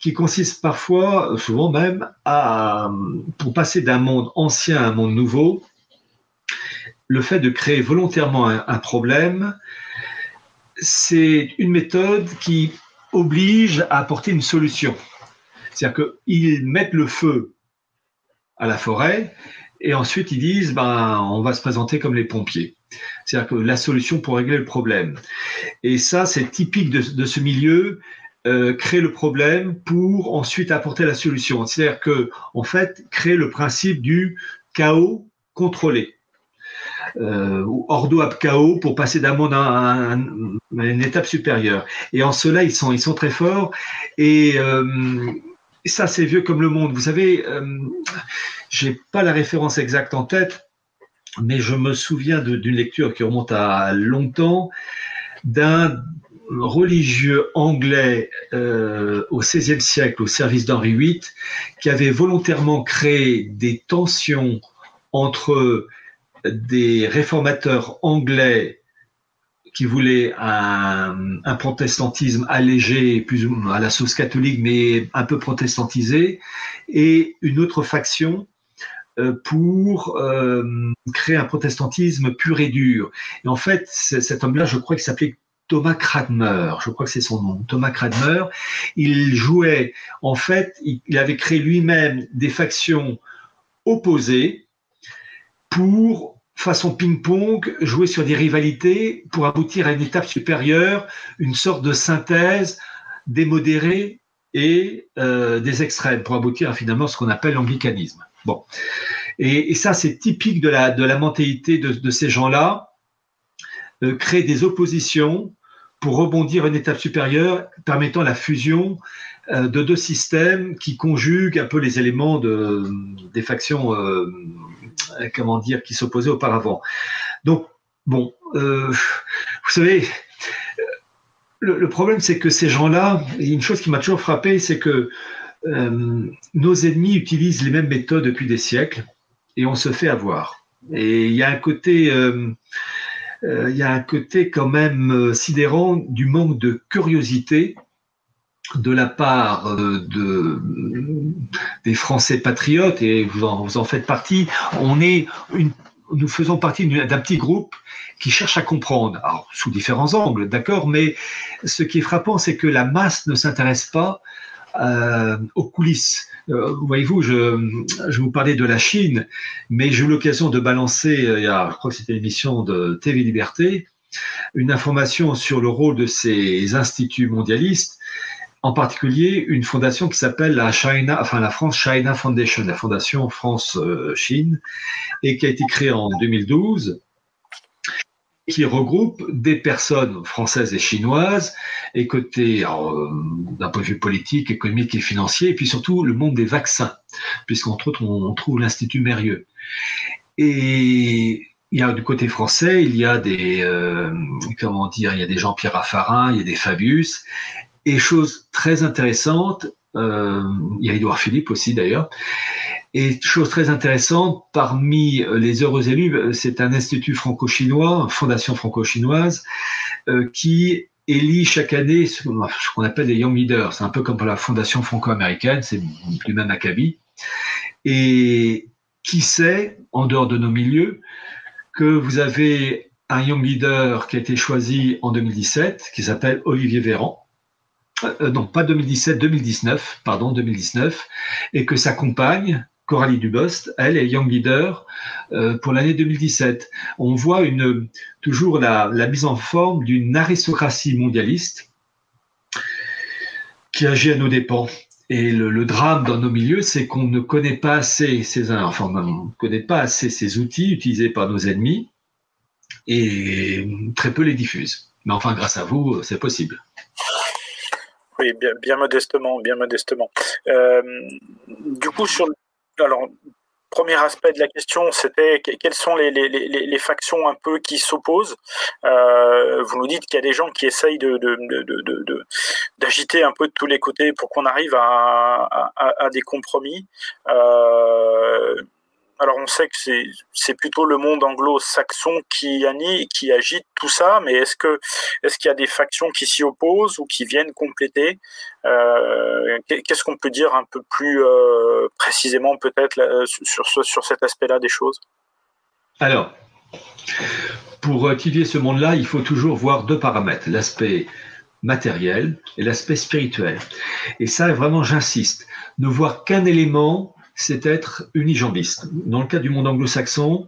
qui consiste parfois, souvent même, à, pour passer d'un monde ancien à un monde nouveau, le fait de créer volontairement un, problème, c'est une méthode qui oblige à apporter une solution. C'est-à-dire qu'ils mettent le feu à la forêt et ensuite ils disent ben, on va se présenter comme les pompiers. C'est-à-dire que la solution pour régler le problème. Et ça, c'est typique de, ce milieu, euh, créer le problème pour ensuite apporter la solution. C'est-à-dire que, en fait, créer le principe du chaos contrôlé. Euh, ordo ab chaos pour passer d'un monde à, une étape supérieure. Et en cela, ils sont, ils sont très forts. Et euh, ça, c'est vieux comme le monde. Vous savez, euh, j'ai pas la référence exacte en tête, mais je me souviens d'une lecture qui remonte à longtemps d'un religieux anglais euh, au XVIe siècle au service d'Henri VIII qui avait volontairement créé des tensions entre des réformateurs anglais qui voulaient un, protestantisme allégé, plus ou moins à la sauce catholique, mais un peu protestantisé, et une autre faction euh, pour euh, créer un protestantisme pur et dur. Et en fait, cet homme-là, je crois qu'il s'appelait Thomas Cranmer, je crois que c'est son nom, Thomas Cranmer, il jouait, en fait, il avait créé lui-même des factions opposées pour, façon ping-pong, jouer sur des rivalités pour aboutir à une étape supérieure, une sorte de synthèse des modérés et euh, des extrêmes, pour aboutir à finalement ce qu'on appelle l'anglicanisme. Bon. Et, ça, c'est typique de la, de la mentalité de, ces gens-là, créer des oppositions pour rebondir à une étape supérieure, permettant la fusion euh, de deux systèmes qui conjuguent un peu les éléments de, des factions, euh, comment dire, qui s'opposaient auparavant. Donc, bon, vous savez, le, problème, c'est que ces gens-là, une chose qui m'a toujours frappé, c'est que euh, nos ennemis utilisent les mêmes méthodes depuis des siècles et on se fait avoir. Et y a un côté, euh, euh, il y a un côté quand même sidérant du manque de curiosité de la part de, des Français patriotes, et vous en, vous en faites partie, on est une, nous faisons partie d'un petit groupe qui cherche à comprendre, alors, sous différents angles, d'accord, mais ce qui est frappant, c'est que la masse ne s'intéresse pas euh, aux coulisses. Euh, voyez-vous, je, je vous parlais de la Chine, mais j'ai eu l'occasion de balancer, euh, il y a, je crois que c'était l'émission de TV Liberté, une information sur le rôle de ces instituts mondialistes. En particulier une fondation qui s'appelle la China, enfin la France China Foundation, la fondation France-Chine, et qui a été créée en 2012 qui regroupe des personnes françaises et chinoises, et côté euh, d'un point de vue politique, économique et financier, et puis surtout le monde des vaccins, puisqu'entre autres on, trouve l'Institut Mérieux. Et il y a du côté français, il y a des euh, comment dire, il y a des Jean-Pierre Raffarin, il y a des Fabius, et chose très intéressante, euh, il y a Édouard Philippe aussi d'ailleurs. Et chose très intéressante, parmi les heureux élus, c'est un institut franco-chinois, fondation franco-chinoise, euh, qui élit chaque année ce qu'on appelle les Young Leaders. C'est un peu comme la fondation franco-américaine, c'est du même acabit. Et qui sait, en dehors de nos milieux, que vous avez un Young Leader qui a été choisi en 2017, qui s'appelle Olivier Véran, euh, non pas 2017, 2019, pardon, 2019, et que sa compagne, Coralie Dubost, elle est Young Leader euh, pour l'année 2017. On voit toujours la, mise en forme d'une aristocratie mondialiste qui agit à nos dépens. Et le, drame dans nos milieux, c'est qu'on ne connaît pas assez ces, enfin, on ne connaît pas assez ces outils utilisés par nos ennemis et très peu les diffusent. Mais enfin, grâce à vous, c'est possible. Oui, bien, modestement, bien modestement. Euh, du coup, sur alors, premier aspect de la question, c'était quelles sont les, factions un peu qui s'opposent? Euh, vous nous dites qu'il y a des gens qui essayent de, d'agiter un peu de tous les côtés pour qu'on arrive à, à, des compromis. Euh, alors on sait que c'est plutôt le monde anglo-saxon qui, qui agite tout ça, mais est-ce que est-ce qu'il y a des factions qui s'y opposent ou qui viennent compléter? Euh, Qu'est-ce qu'on peut dire un peu plus euh, précisément peut-être sur, sur cet aspect-là des choses? Alors, pour étudier ce monde-là, il faut toujours voir deux paramètres l'aspect matériel et l'aspect spirituel. Et ça, vraiment, j'insiste, ne voir qu'un élément c'est être unijambiste. Dans le cas du monde anglo-saxon,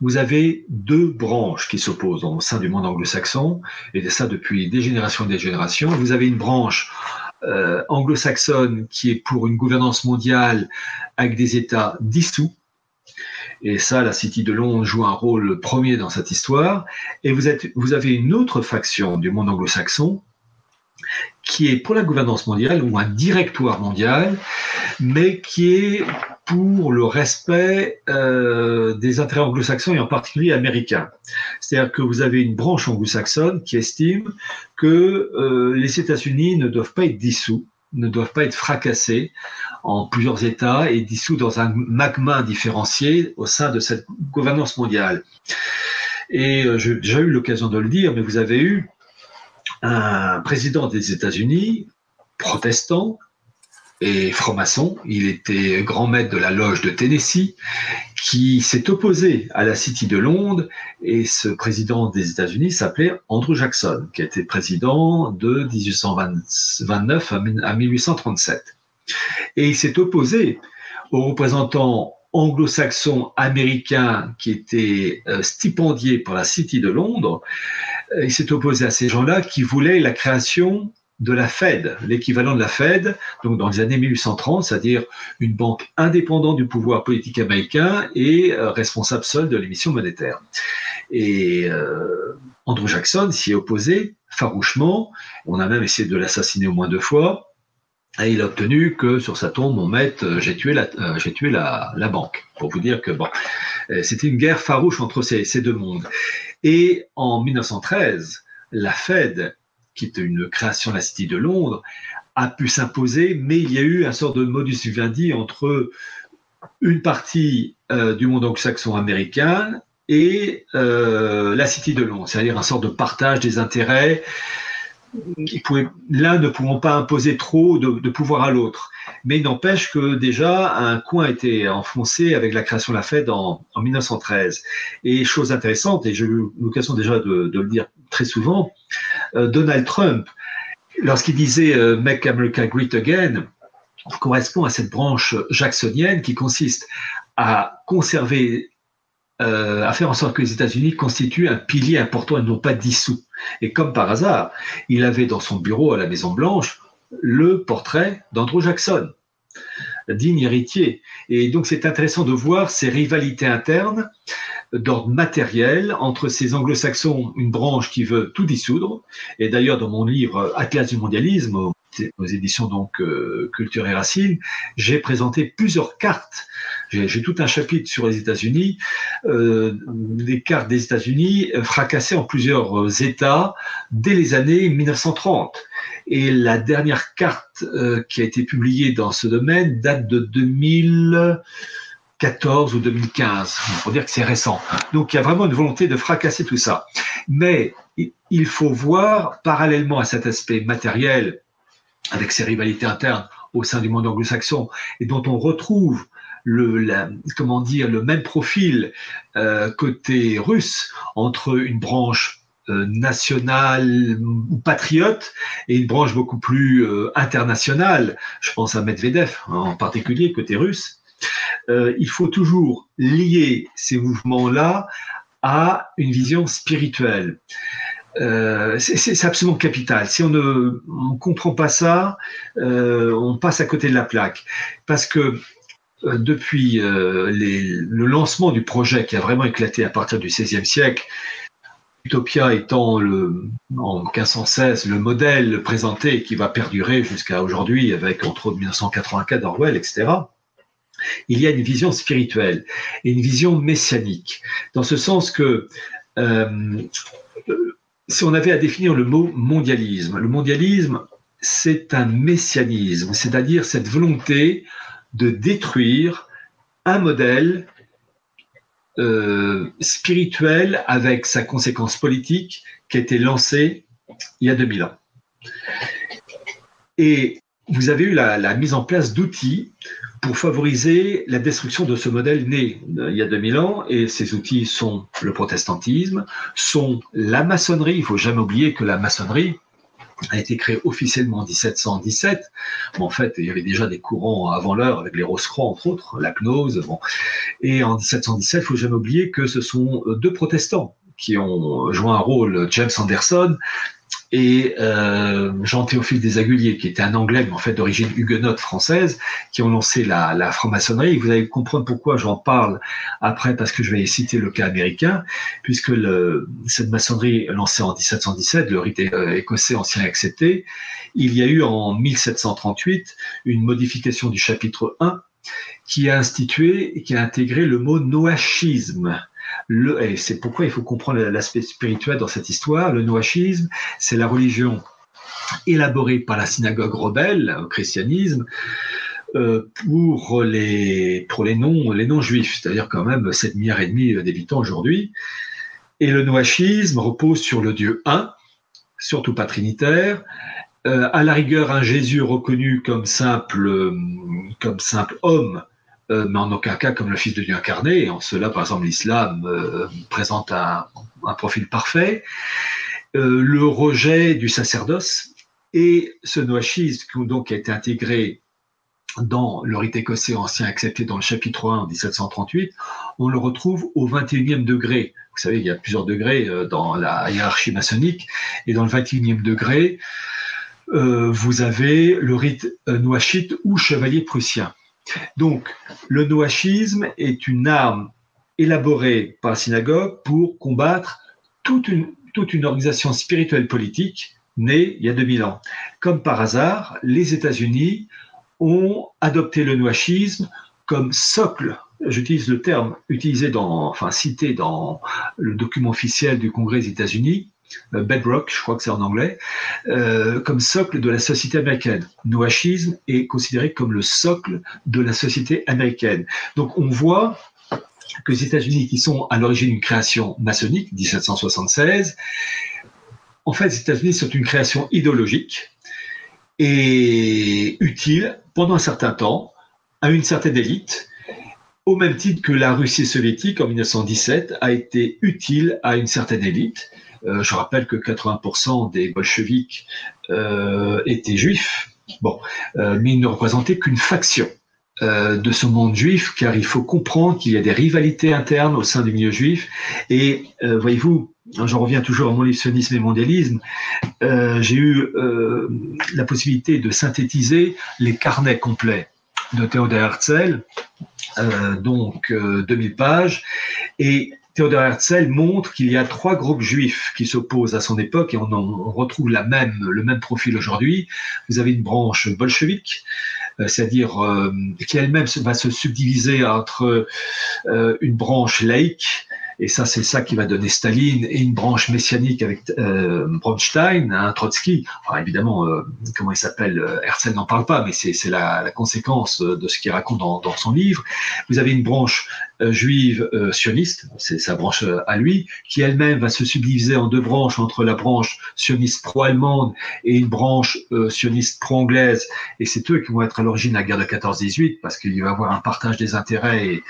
vous avez deux branches qui s'opposent au sein du monde anglo-saxon, et ça depuis des générations et des générations. Vous avez une branche euh, anglo-saxonne qui est pour une gouvernance mondiale avec des États dissous, et ça, la City de Londres joue un rôle premier dans cette histoire. Et vous, êtes, vous avez une autre faction du monde anglo-saxon qui est pour la gouvernance mondiale ou un directoire mondial, mais qui est pour le respect euh, des intérêts anglo-saxons et en particulier américains. C'est-à-dire que vous avez une branche anglo-saxonne qui estime que euh, les États-Unis ne doivent pas être dissous, ne doivent pas être fracassés en plusieurs États et dissous dans un magma différencié au sein de cette gouvernance mondiale. Et euh, j'ai déjà eu l'occasion de le dire, mais vous avez eu un président des États-Unis, protestant et franc-maçon, il était grand maître de la loge de Tennessee, qui s'est opposé à la City de Londres, et ce président des États-Unis s'appelait Andrew Jackson, qui était président de 1829 à 1837. Et il s'est opposé aux représentants anglo-saxons américains qui étaient euh, stipendiés pour la City de Londres, il s'est opposé à ces gens-là qui voulaient la création de la Fed, l'équivalent de la Fed, donc dans les années 1830, c'est-à-dire une banque indépendante du pouvoir politique américain et euh, responsable seule de l'émission monétaire. Et euh, Andrew Jackson s'y est opposé farouchement. On a même essayé de l'assassiner au moins deux fois. Et il a obtenu que sur sa tombe, on mette euh, j'ai tué la, j'ai tué la, la, banque. Pour vous dire que bon, c'était une guerre farouche entre ces, ces deux mondes. Et en 1913, la Fed, qui est une création de la City de Londres, a pu s'imposer, mais il y a eu un sort de modus vivendi entre une partie euh, du monde anglo-saxon américain et euh, la City de Londres, c'est-à-dire un sort de partage des intérêts. L'un ne pouvant pas imposer trop de pouvoir à l'autre. Mais il n'empêche que déjà un coin a été enfoncé avec la création de la Fed en, 1913. Et chose intéressante, et j'ai eu l'occasion déjà de, le dire très souvent, euh, Donald Trump, lorsqu'il disait euh, Make America Great Again, correspond à cette branche jacksonienne qui consiste à conserver, euh, à faire en sorte que les États-Unis constituent un pilier important et non pas dissous. Et comme par hasard, il avait dans son bureau à la Maison Blanche le portrait d'Andrew Jackson, digne héritier. Et donc c'est intéressant de voir ces rivalités internes d'ordre matériel entre ces anglo-saxons, une branche qui veut tout dissoudre. Et d'ailleurs, dans mon livre Atlas du mondialisme, aux éditions donc euh, Culture et Racine, j'ai présenté plusieurs cartes. J'ai tout un chapitre sur les États-Unis, euh, des cartes des États-Unis fracassées en plusieurs euh, États dès les années 1930. Et la dernière carte euh, qui a été publiée dans ce domaine date de 2014 ou 2015. Il faut dire que c'est récent. Donc il y a vraiment une volonté de fracasser tout ça. Mais il faut voir, parallèlement à cet aspect matériel, avec ces rivalités internes au sein du monde anglo-saxon, et dont on retrouve le, comment dire, le même profil euh, côté russe entre une branche euh, nationale ou patriote et une branche beaucoup plus euh, internationale. Je pense à Medvedev en particulier côté russe. il faut toujours lier ces mouvements-là à une vision spirituelle. C'est absolument capital. Si on ne comprend pas ça, on passe à côté de la plaque. Parce que euh, depuis le lancement du projet qui a vraiment éclaté à partir du XVIe siècle, Utopia étant en 1516 le modèle présenté qui va perdurer jusqu'à aujourd'hui avec entre autres 1984 d'Orwell, etc. Il y a une vision spirituelle et une vision messianique, dans ce sens que si on avait à définir le mot mondialisme, le mondialisme, c'est un messianisme, c'est-à-dire cette volonté de détruire un modèle euh, spirituel avec sa conséquence politique qui a été lancé il y a 2000 ans. Et vous avez eu la mise en place d'outils pour favoriser la destruction de ce modèle né euh, il y a 2000 ans. Et ces outils sont le protestantisme, sont la maçonnerie. Il faut jamais oublier que la maçonnerie a été créée officiellement en 1717. en fait, il y avait déjà des courants avant l'heure avec les Rose-Croix, entre autres, la gnose. Bon. Et en 1717, il faut jamais oublier que ce sont deux protestants qui ont joué un rôle, James Anderson et euh, Jean-Théophile Desaguliers, qui était un Anglais, mais en fait d'origine huguenote française, qui ont lancé la, la franc-maçonnerie. Vous allez comprendre pourquoi j'en parle après, parce que je vais citer le cas américain, puisque le, cette maçonnerie lancée en 1717, le rite écossais ancien accepté, il y a eu en 1738 une modification du chapitre 1 qui a institué et qui a intégré le mot noachisme et c'est pourquoi il faut comprendre l'aspect spirituel dans cette histoire. Le noachisme, c'est la religion élaborée par la synagogue rebelle au christianisme euh, pour les les non juifs, c'est-à-dire quand même 7 milliards et demi d'habitants aujourd'hui. Et le noachisme repose sur le Dieu un, surtout pas trinitaire, euh, à la rigueur un Jésus reconnu comme simple comme simple homme euh, mais en aucun cas comme le Fils de Dieu incarné. Et en cela, par exemple, l'islam euh, présente un, profil parfait. Euh, le rejet du sacerdoce et ce noachisme donc a été intégré dans le rite écossais ancien accepté dans le chapitre 1 en 1738, on le retrouve au 21e degré. Vous savez, il y a plusieurs degrés dans la hiérarchie maçonnique, et dans le 21e degré, vous avez le rite noachite ou chevalier prussien. Donc, le noachisme est une arme élaborée par la synagogue pour combattre toute une, organisation spirituelle politique née il y a 2000 ans. Comme par hasard, les États-Unis ont adopté le noachisme comme socle j'utilise le terme utilisé dans, enfin cité dans le document officiel du Congrès des États-Unis, euh, bedrock, je crois que c'est en anglais, euh, comme socle de la société américaine. Noachisme est considéré comme le socle de la société américaine. Donc on voit que les États-Unis, qui sont à l'origine d'une création maçonnique, 1776, en fait, les États-Unis sont une création idéologique et utile pendant un certain temps à une certaine élite, au même titre que la Russie soviétique en 1917 a été utile à une certaine élite. Euh, je rappelle que 80% des bolcheviks euh, étaient juifs, bon, euh, mais ils ne représentaient qu'une faction. de ce monde juif, car il faut comprendre qu'il y a des rivalités internes au sein du milieu juif. Et voyez-vous, je reviens toujours à mon et mondialisme, j'ai eu la possibilité de synthétiser les carnets complets de Théodore Herzl, donc 2000 pages, et Théodore Herzl montre qu'il y a trois groupes juifs qui s'opposent à son époque et on, retrouve la même, le même profil aujourd'hui. Vous avez une branche bolchevique, c'est-à-dire qui elle-même va se subdiviser entre une branche laïque et ça, c'est ça qui va donner Staline et une branche messianique avec euh, Bronstein, hein, Trotsky. Évidemment, euh, comment il s'appelle euh, Herzl n'en parle pas, mais c'est la, la, conséquence de ce qu'il raconte dans, dans, son livre. Vous avez une branche euh, juive euh, sioniste, c'est sa branche euh, à lui, qui elle-même va se subdiviser en deux branches entre la branche sioniste pro-allemande et une branche sioniste pro-anglaise. Et c'est eux qui vont être à l'origine de la guerre de 14-18 parce qu'il va y avoir un partage des intérêts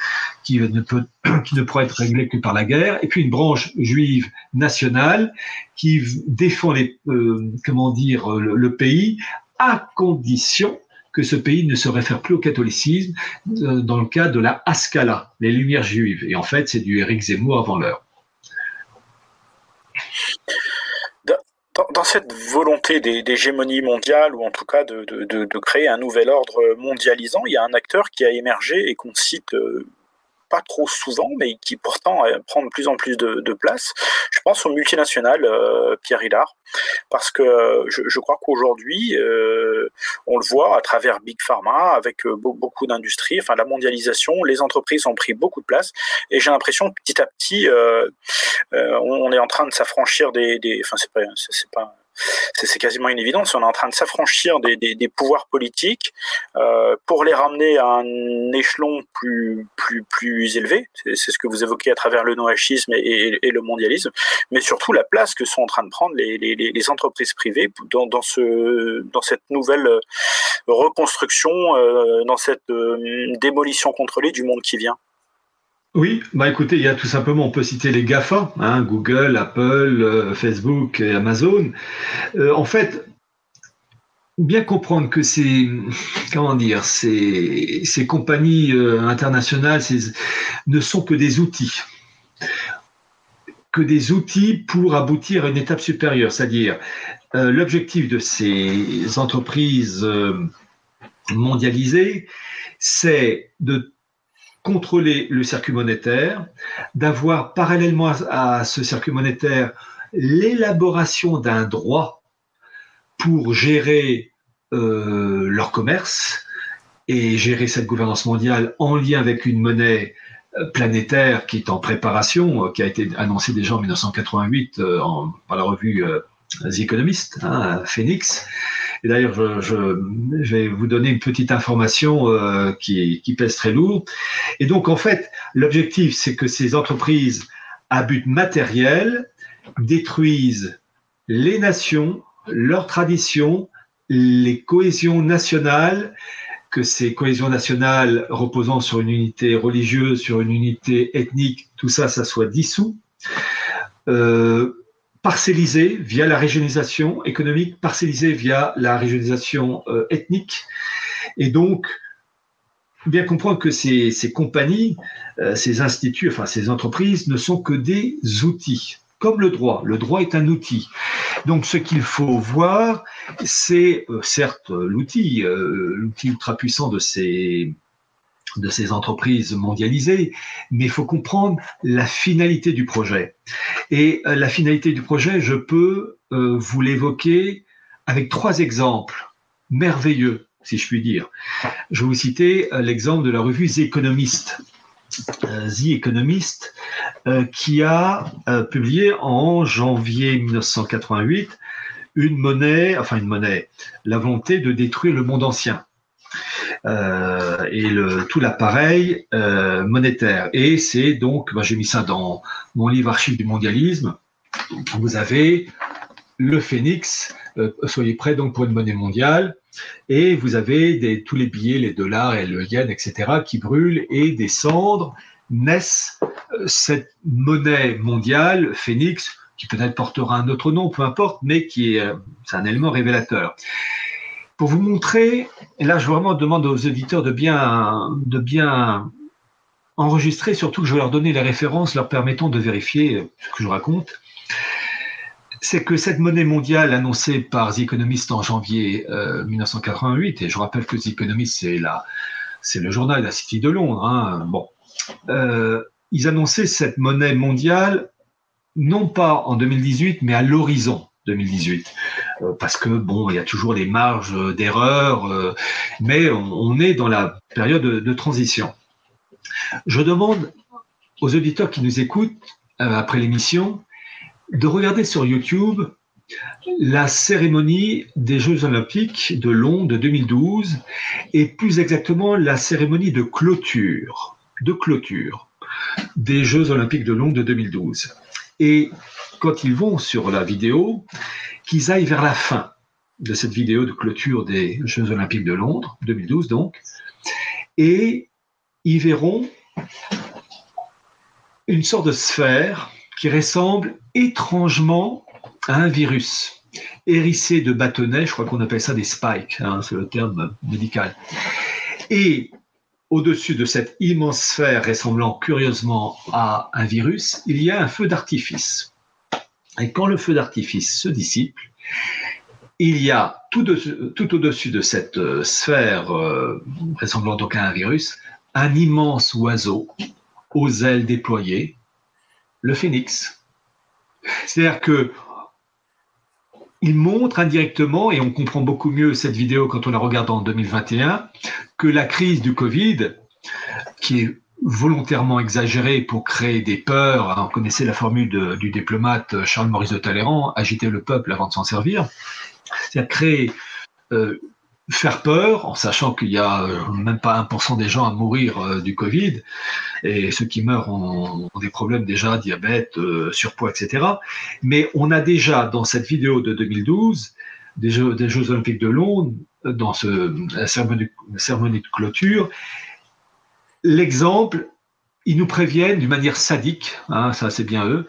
qui ne peut, qui ne pourra être réglé que par la guerre. Et puis une branche juive nationale qui défend les, comment dire, le pays à condition que ce pays ne se réfère plus au catholicisme euh, dans le cas de la Haskalah, les Lumières juives. Et en fait, c'est du Éric Zemmour avant l'heure. Dans, cette volonté d'hégémonie mondiale, ou en tout cas de, de, créer un nouvel ordre mondialisant, il y a un acteur qui a émergé et qu'on cite euh, pas trop souvent, mais qui pourtant euh, prend de plus en plus de, place. Je pense au multinational euh, Pierre Hillard, parce que euh, je, crois qu'aujourd'hui, on le voit à travers Big Pharma, avec beaucoup d'industries, enfin la mondialisation, les entreprises ont pris beaucoup de place, et j'ai l'impression que petit à petit, on, est en train de s'affranchir des, enfin c'est pas c'est quasiment une évidence. On est en train de s'affranchir des, pouvoirs politiques euh, pour les ramener à un échelon plus, plus, plus élevé. C'est ce que vous évoquez à travers le noachisme et, le mondialisme, mais surtout la place que sont en train de prendre les, entreprises privées dans, ce, dans cette nouvelle reconstruction, euh, dans cette euh, démolition contrôlée du monde qui vient. Oui, bah écoutez, il y a tout simplement, on peut citer les GAFA, hein, Google, Apple, euh, Facebook et Amazon. Euh, en fait, bien comprendre que ces, comment dire, ces, compagnies euh, internationales ne sont que des outils que des outils pour aboutir à une étape supérieure, c'est-à-dire l'objectif de ces entreprises mondialisées, c'est de contrôler le circuit monétaire, d'avoir parallèlement à, ce circuit monétaire l'élaboration d'un droit pour gérer euh, leur commerce et gérer cette gouvernance mondiale en lien avec une monnaie euh, planétaire qui est en préparation, euh, qui a été annoncée déjà en 1988 par la revue The Economist, hein, Phoenix, et d'ailleurs, je, vais vous donner une petite information euh, qui, pèse très lourd. Et donc, en fait, l'objectif, c'est que ces entreprises à but matériel détruisent les nations, leurs traditions, les cohésions nationales, que ces cohésions nationales reposant sur une unité religieuse, sur une unité ethnique, tout ça, ça soit dissous. Euh, parcellisé via la régionalisation économique, parcellisé via la régionalisation euh, ethnique. Et donc, bien comprendre que ces, compagnies, euh, ces instituts, enfin ces entreprises ne sont que des outils, comme le droit. Le droit est un outil. Donc, ce qu'il faut voir, c'est euh, certes l'outil, l'outil ultra puissant de ces de ces entreprises mondialisées, mais il faut comprendre la finalité du projet. Et euh, la finalité du projet, je peux euh, vous l'évoquer avec trois exemples merveilleux, si je puis dire. Je vais vous citer euh, l'exemple de la revue The Economist. The Economist, qui a publié en janvier 1988 une monnaie, enfin une monnaie, la volonté de détruire le monde ancien. Euh, et tout l'appareil euh, monétaire. Et c'est donc, j'ai mis ça dans mon livre Archives du mondialisme. Vous avez le phénix, euh, soyez prêts donc pour une monnaie mondiale, et vous avez tous les billets, les dollars et le yen, etc., qui brûlent et des cendres naissent cette monnaie mondiale, phénix, qui peut-être portera un autre nom, peu importe, mais qui est, c'est un élément révélateur pour vous montrer, et là je vraiment demande aux auditeurs de bien, de bien enregistrer, surtout que je vais leur donner les références leur permettant de vérifier ce que je raconte. c'est que cette monnaie mondiale annoncée par The Economist en janvier 1988, et je rappelle que The Economist, c'est la, c'est le journal de la City de Londres. Hein, bon, ils annonçaient cette monnaie mondiale non pas en 2018, mais à l'horizon 2018. Euh, parce que, bon, il y a toujours des marges d'erreur, euh, mais on, est dans la période de, transition. Je demande aux auditeurs qui nous écoutent euh, après l'émission de regarder sur YouTube la cérémonie des Jeux olympiques de Londres de 2012 et plus exactement la cérémonie de clôture, de clôture des Jeux olympiques de Londres de 2012 et quand ils vont sur la vidéo, qu'ils aillent vers la fin de cette vidéo de clôture des Jeux Olympiques de Londres, 2012 donc, et ils verront une sorte de sphère qui ressemble étrangement à un virus, hérissé de bâtonnets, je crois qu'on appelle ça des spikes, hein, c'est le terme médical. Et au-dessus de cette immense sphère ressemblant curieusement à un virus, il y a un feu d'artifice. Et quand le feu d'artifice se dissipe, il y a tout, au-dessus de cette euh, sphère euh, ressemblant donc à un virus, un immense oiseau aux ailes déployées, le phénix. C'est-à-dire que il montre indirectement, et on comprend beaucoup mieux cette vidéo quand on la regarde en 2021, que la crise du Covid, qui est volontairement exagérée pour créer des peurs, on connaissait la formule du diplomate Charles-Maurice de Talleyrand, agiter le peuple avant de s'en servir, c'est-à-dire créer euh, faire peur, en sachant qu'il y a euh, même pas 1% des gens à mourir euh, du Covid, et ceux qui meurent ont, des problèmes déjà, diabète, euh, surpoids, etc. Mais on a déjà dans cette vidéo de 2012 des Jeux, Olympiques de Londres, dans ce, la, cérémonie, de clôture, l'exemple, ils nous préviennent d'une manière sadique, hein, ça c'est bien eux,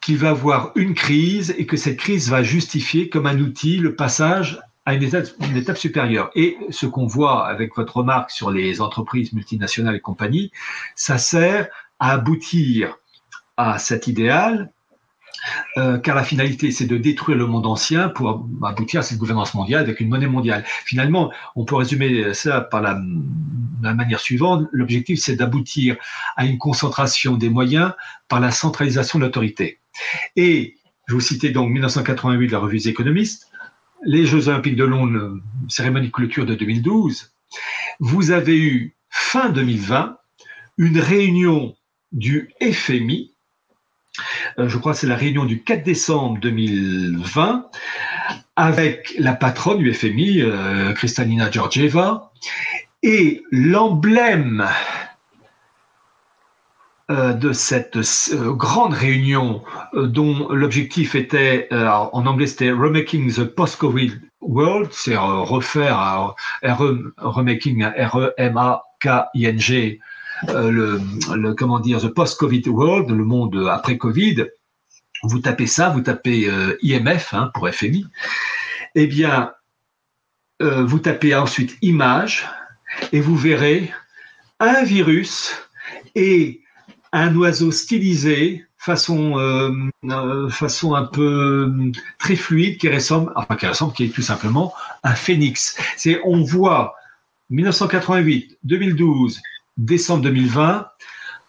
qu'il va avoir une crise et que cette crise va justifier comme un outil le passage à une étape, supérieure. Et ce qu'on voit avec votre remarque sur les entreprises multinationales et compagnies, ça sert à aboutir à cet idéal, euh, car la finalité, c'est de détruire le monde ancien pour aboutir à cette gouvernance mondiale avec une monnaie mondiale. Finalement, on peut résumer ça par la, manière suivante. L'objectif, c'est d'aboutir à une concentration des moyens par la centralisation de l'autorité. Et je vous citais donc 1988 de la revue économistes les Jeux Olympiques de Londres, cérémonie de clôture de 2012, vous avez eu fin 2020 une réunion du FMI, je crois que c'est la réunion du 4 décembre 2020, avec la patronne du FMI, euh, Kristalina Georgieva, et l'emblème euh, de cette euh, grande réunion euh, dont l'objectif était, en anglais c'était Remaking the Post-Covid World, c'est refaire, remaking, R-E-M-A-K-I-N-G, le, le, comment dire, the Post-Covid World, le monde après Covid. Vous tapez ça, vous tapez IMF hein, pour FMI. Eh bien, vous tapez ensuite image et vous verrez un virus et un oiseau stylisé, façon, euh, euh, façon un peu euh, très fluide, qui ressemble, enfin qui ressemble, qui est tout simplement un phénix. C'est, on voit 1988, 2012, décembre 2020,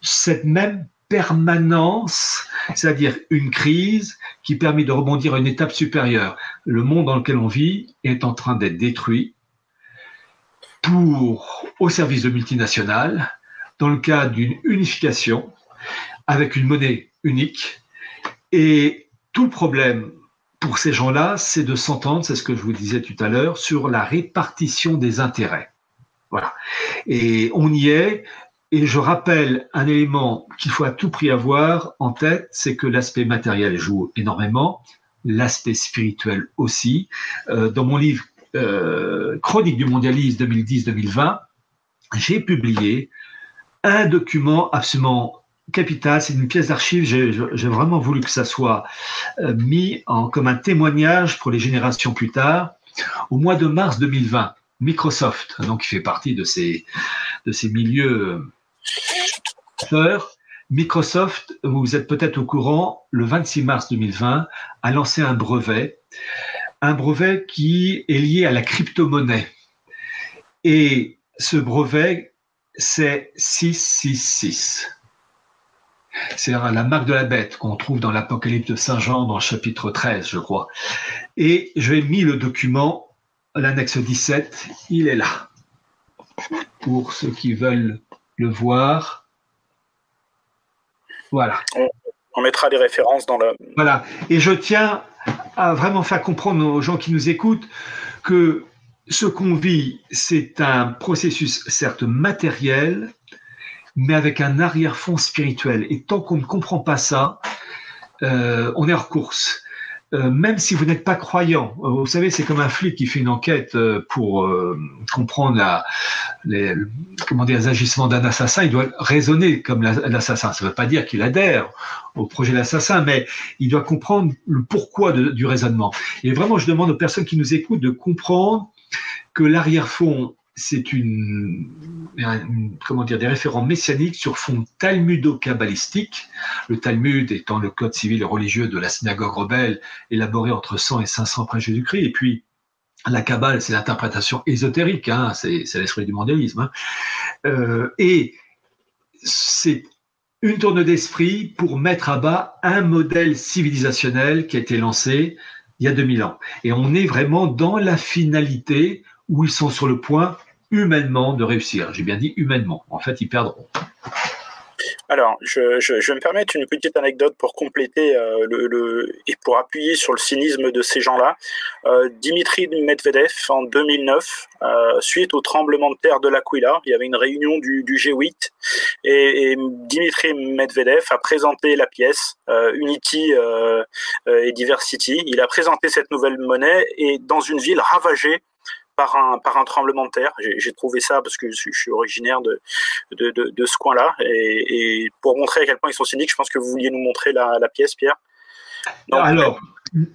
cette même permanence, c'est-à-dire une crise qui permet de rebondir à une étape supérieure. Le monde dans lequel on vit est en train d'être détruit pour, au service de multinationales, dans le cadre d'une unification avec une monnaie unique. Et tout le problème pour ces gens-là, c'est de s'entendre, c'est ce que je vous disais tout à l'heure, sur la répartition des intérêts. Voilà. Et on y est. Et je rappelle un élément qu'il faut à tout prix avoir en tête, c'est que l'aspect matériel joue énormément, l'aspect spirituel aussi. Euh, dans mon livre euh, Chronique du mondialisme 2010-2020, j'ai publié un document absolument capital, c'est une pièce d'archive, j'ai vraiment voulu que ça soit euh, mis en, comme un témoignage pour les générations plus tard. Au mois de mars 2020, Microsoft, donc qui fait partie de ces, milieux euh, Microsoft, vous êtes peut-être au courant, le 26 mars 2020, a lancé un brevet, un brevet qui est lié à la crypto-monnaie. Et ce brevet, c'est 666. C'est la marque de la bête qu'on trouve dans l'Apocalypse de Saint Jean dans le chapitre 13, je crois. Et je vais mis le document, l'annexe 17, il est là. Pour ceux qui veulent le voir. Voilà. On, mettra des références dans le. Voilà. Et je tiens à vraiment faire comprendre aux gens qui nous écoutent que ce qu'on vit, c'est un processus certes matériel, mais avec un arrière-fond spirituel. Et tant qu'on ne comprend pas ça, euh, on est hors course. Euh, même si vous n'êtes pas croyant, euh, vous savez, c'est comme un flic qui fait une enquête pour comprendre les, comment dire, les agissements d'un assassin, il doit raisonner comme l'assassin. Ça ne veut pas dire qu'il adhère au projet de l'assassin, mais il doit comprendre le pourquoi du raisonnement. Et vraiment, je demande aux personnes qui nous écoutent de comprendre que l'arrière-fond c'est une, comment dire, des référents messianiques sur fond talmudo-kabbalistique, le Talmud étant le code civil et religieux de la synagogue rebelle élaboré entre 100 et 500 après Jésus-Christ, et puis la Kabbale, c'est l'interprétation ésotérique, hein, c'est, l'esprit du mondialisme, hein. euh, et c'est une tourne d'esprit pour mettre à bas un modèle civilisationnel qui a été lancé il y a 2000 ans. Et on est vraiment dans la finalité où ils sont sur le point humainement de réussir. J'ai bien dit humainement. En fait, ils perdront. Alors, je, vais me permettre une petite anecdote pour compléter euh, le, et pour appuyer sur le cynisme de ces gens-là. Euh, Dimitri Medvedev, en 2009, euh, suite au tremblement de terre de l'Aquila, il y avait une réunion du, du G8 et, et, Dimitri Medvedev a présenté la pièce Unity et Diversity. Il a présenté cette nouvelle monnaie et dans une ville ravagée par un, par un tremblement de terre. J'ai trouvé ça parce que je suis originaire de, de, de, ce coin-là. Et, pour montrer à quel point ils sont cyniques, je pense que vous vouliez nous montrer la, la pièce, Pierre. Alors,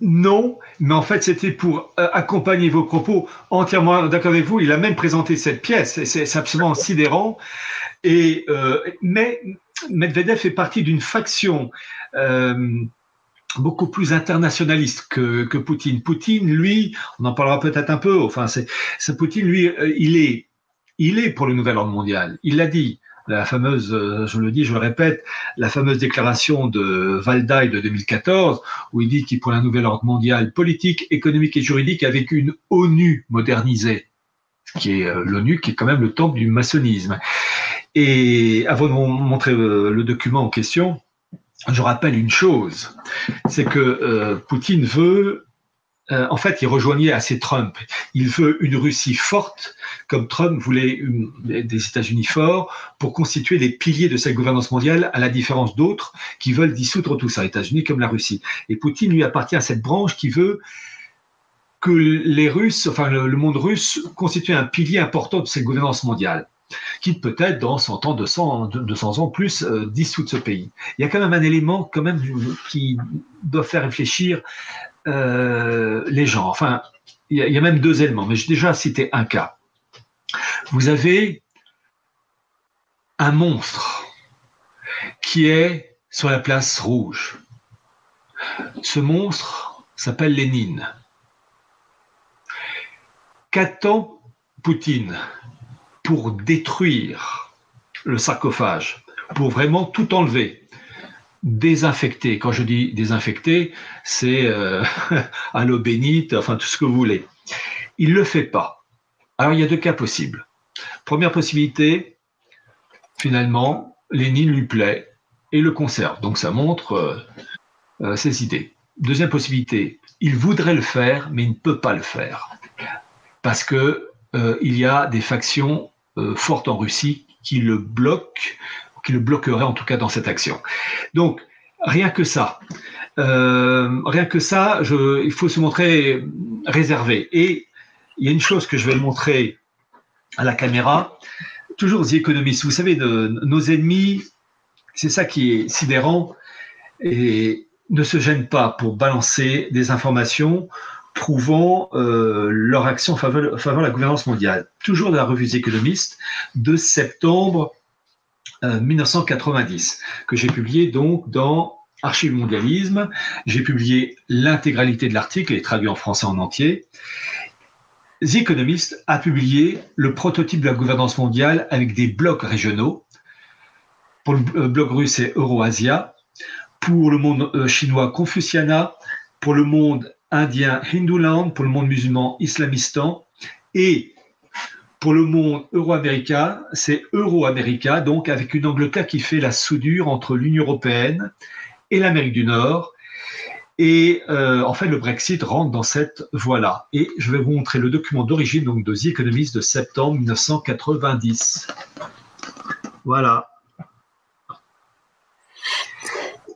non, mais en fait, c'était pour euh, accompagner vos propos entièrement d'accord avec vous. Il a même présenté cette pièce, c'est absolument sidérant. Et, euh, mais Medvedev fait partie d'une faction euh, beaucoup plus internationaliste que, Poutine. Poutine, lui, on en parlera peut-être un peu. Enfin, c'est Poutine, lui, euh, il est, il pour le nouvel ordre mondial. Il l'a dit. La fameuse, euh, je le dis, je le répète, la fameuse déclaration de Valdaï de 2014, où il dit qu'il pour un nouvel ordre mondial politique, économique et juridique avec une ONU modernisée, qui est euh, l'ONU, qui est quand même le temple du maçonnisme. Et avant de vous montrer le document en question, je rappelle une chose, c'est que euh, Poutine veut, euh, en fait, il rejoignait assez Trump. Il veut une Russie forte, comme Trump voulait des États-Unis forts, pour constituer les piliers de cette gouvernance mondiale, à la différence d'autres qui veulent dissoudre tout ça, États-Unis comme la Russie. Et Poutine lui appartient à cette branche qui veut que les Russes, enfin le, le monde russe, constitue un pilier important de cette gouvernance mondiale qui peut-être dans 100 ans, 200, 200 ans plus euh, ce pays. Il y a quand même un élément qui doit faire réfléchir euh, les gens. Enfin, il y, a, même deux éléments, mais j'ai déjà cité un cas. Vous avez un monstre qui est sur la place rouge. Ce monstre s'appelle Lénine. Qu'attend Poutine? Pour détruire le sarcophage, pour vraiment tout enlever, désinfecter. Quand je dis désinfecter, c'est euh, à l'eau bénite, enfin tout ce que vous voulez. Il ne le fait pas. Alors il y a deux cas possibles. Première possibilité, finalement, Lénine lui plaît et le conserve. Donc ça montre euh, euh, ses idées. Deuxième possibilité, il voudrait le faire, mais il ne peut pas le faire. Parce que il y a des factions euh, forte en Russie qui le bloque, qui le bloquerait en tout cas dans cette action. Donc, rien que ça. Euh, rien que ça, il faut se montrer réservé. Et il y a une chose que je vais montrer à la caméra. Toujours les économistes. Vous savez, nos ennemis, c'est ça qui est sidérant, et ne se gênent pas pour balancer des informations prouvant euh, leur action en faveur, de la gouvernance mondiale. Toujours dans la revue des économistes de septembre 1990, que j'ai publié donc dans Archive mondialisme. J'ai publié l'intégralité de l'article et traduit en français en entier. The Economist a publié le prototype de la gouvernance mondiale avec des blocs régionaux. Pour le bloc russe, c'est Euroasia. Pour le monde euh, chinois, Confuciana. Pour le monde indien, Hinduland. Pour le monde musulman, Islamistan. Et pour le monde euro-américain, c'est Euro-America, donc avec une Angleterre qui fait la soudure entre l'Union européenne et l'Amérique du Nord. Et euh, en fait, le Brexit rentre dans cette voie-là. Et je vais vous montrer le document d'origine donc de The Economist de septembre 1990. Voilà.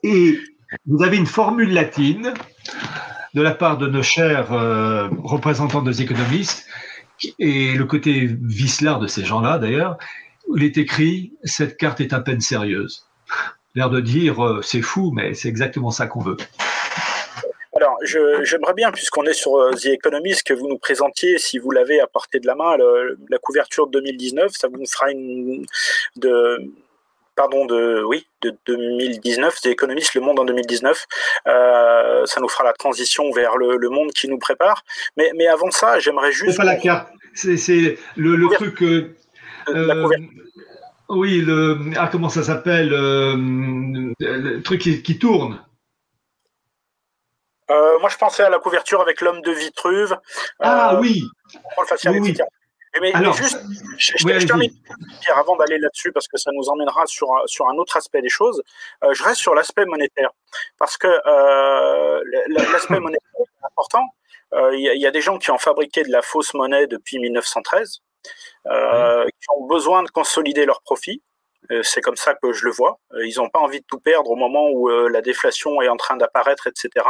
Et vous avez une formule latine de la part de nos chers euh, représentants de The Economist, et le côté vicelard de ces gens-là d'ailleurs, il est écrit Cette carte est à peine sérieuse. L'air de dire euh, c'est fou, mais c'est exactement ça qu'on veut. Alors, j'aimerais bien, puisqu'on est sur euh, The Economist, que vous nous présentiez, si vous l'avez à portée de la main, la couverture de 2019. Ça vous fera une de pardon de oui de 2019 The Economist le monde en 2019 euh, ça nous fera la transition vers le, monde qui nous prépare. Mais mais avant ça j'aimerais juste c'est pas la carte c'est le, le truc euh, oui le ah comment ça s'appelle le truc qui tourne. Euh, moi, je pensais à la couverture avec l'homme de Vitruve. Ah euh, oui. oui, Mais, juste, je, termine avant d'aller là-dessus parce que ça nous emmènera sur, sur un autre aspect des choses. Euh, je reste sur l'aspect monétaire parce que l'aspect monétaire est important. Il y, y, a des gens qui ont fabriqué de la fausse monnaie depuis 1913, qui ont besoin de consolider leurs profits. Euh, c'est comme ça que je le vois. Euh, ils n'ont pas envie de tout perdre au moment où euh, la déflation est en train d'apparaître, etc.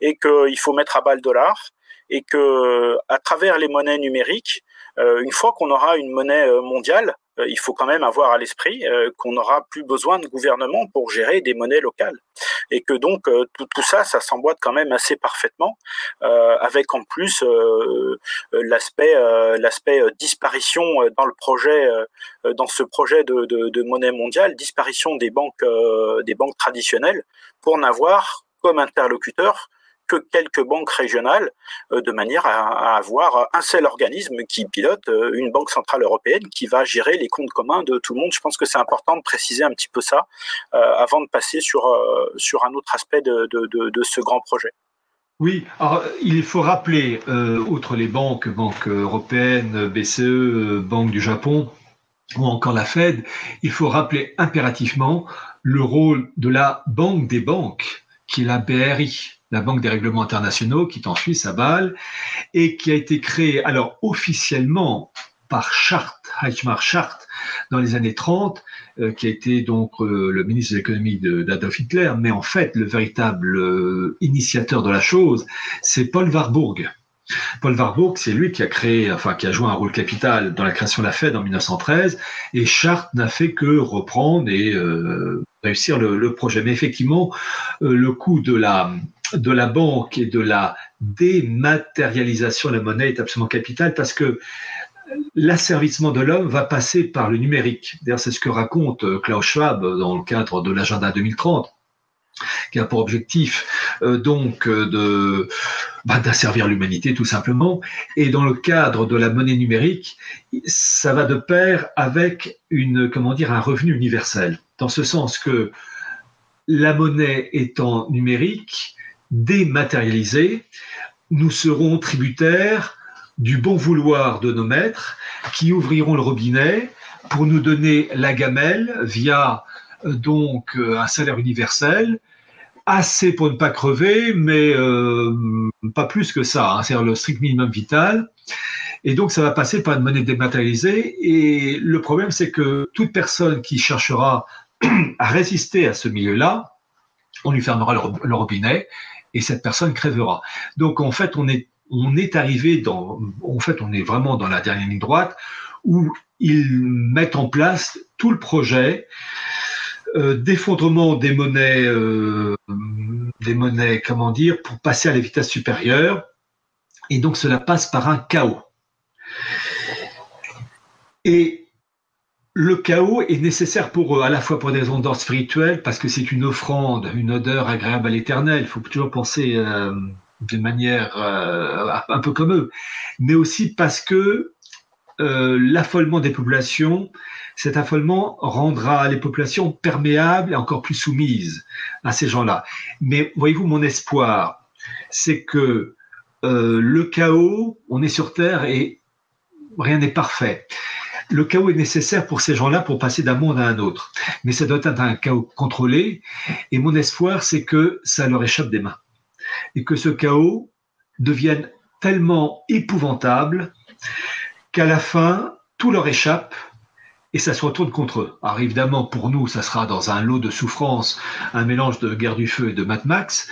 Et qu'il faut mettre à bas le dollar et que à travers les monnaies numériques, une fois qu'on aura une monnaie mondiale, euh, il faut quand même avoir à l'esprit euh, qu'on n'aura plus besoin de gouvernement pour gérer des monnaies locales. Et que donc euh, tout, ça, ça s'emboîte quand même assez parfaitement, avec en plus l'aspect disparition dans le projet, dans ce projet de, monnaie mondiale, disparition des banques des banques traditionnelles pour n'avoir comme interlocuteur que quelques banques régionales, euh, de manière à, avoir un seul organisme qui pilote euh, une banque centrale européenne qui va gérer les comptes communs de tout le monde. Je pense que c'est important de préciser un petit peu ça euh, avant de passer sur, sur un autre aspect de, de, ce grand projet. Oui, alors il faut rappeler, outre les banques, Banque européenne, BCE, Banque du Japon, ou encore la Fed, il faut rappeler impérativement le rôle de la Banque des banques, qui est la BRI, la Banque des règlements internationaux, qui est en Suisse à Bâle, et qui a été créée alors officiellement par Chart, Heichmar Chart, dans les années 30, euh, qui a été donc euh, le ministre de l'économie d'Adolf Hitler, mais en fait le véritable euh, initiateur de la chose, c'est Paul Warburg. Paul Warburg, c'est lui qui a créé, enfin qui a joué un rôle capital dans la création de la Fed en 1913, et Chart n'a fait que reprendre et réussir le, le, projet. Mais effectivement, le coût de la de la banque et de la dématérialisation de la monnaie est absolument capital parce que l'asservissement de l'homme va passer par le numérique. D'ailleurs, c'est ce que raconte euh, Klaus Schwab dans le cadre de l'agenda 2030 qui a pour objectif euh, donc euh, bah, d'asservir l'humanité tout simplement. Et dans le cadre de la monnaie numérique, ça va de pair avec une comment dire un revenu universel, dans ce sens que la monnaie étant numérique, dématérialisé, nous serons tributaires du bon vouloir de nos maîtres qui ouvriront le robinet pour nous donner la gamelle via euh, donc euh, un salaire universel assez pour ne pas crever, mais euh, pas plus que ça, hein, c'est-à-dire le strict minimum vital. Et donc, ça va passer par une monnaie dématérialisée. Et le problème, c'est que toute personne qui cherchera à résister à ce milieu-là, on lui fermera le robinet et cette personne crèvera. Donc en fait, on est, on est arrivé dans, en fait, on est vraiment dans la dernière ligne droite où ils mettent en place tout le projet euh, d'effondrement des monnaies, euh, des monnaies, comment dire, pour passer à la vitesse supérieure. Et donc cela passe par un chaos. Et le chaos est nécessaire pour eux, à la fois pour des raisons d'ordre spirituel, parce que c'est une offrande, une odeur agréable à l'éternel. Il faut toujours penser euh, de manière euh, un peu comme eux, mais aussi parce que euh, l'affolement des populations, cet affolement rendra les populations perméables et encore plus soumises à ces gens-là. Mais voyez-vous, mon espoir, c'est que le chaos, on est sur Terre et rien n'est parfait. Le chaos est nécessaire pour ces gens-là pour passer d'un monde à un autre. Mais ça doit être un chaos contrôlé. Et mon espoir, c'est que ça leur échappe des mains. Et que ce chaos devienne tellement épouvantable qu'à la fin, tout leur échappe et ça se retourne contre eux. Alors évidemment, pour nous, ça sera dans un lot de souffrance, un mélange de guerre du feu et de Mad Max.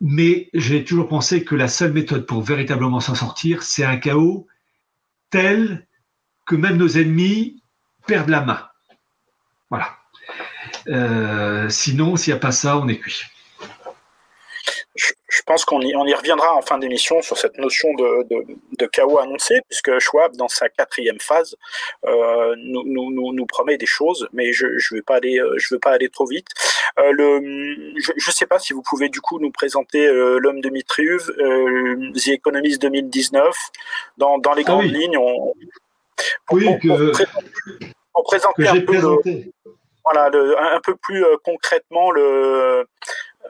Mais j'ai toujours pensé que la seule méthode pour véritablement s'en sortir, c'est un chaos tel que même nos ennemis perdent la main. Voilà. Euh, sinon, s'il n'y a pas ça, on est cuit. Je, pense qu'on y, on y, reviendra en fin d'émission sur cette notion de, chaos annoncé, puisque Schwab, dans sa quatrième phase, euh, nous, nous, nous, promet des choses, mais je ne vais pas aller, euh, je veux pas aller trop vite. le, je ne sais pas si vous pouvez du coup nous présenter l'homme de Mitriuv, The Economist 2019, dans, dans les ah grandes lignes. On, oui, que, pour, présenter un peu, voilà, un peu plus euh, concrètement le,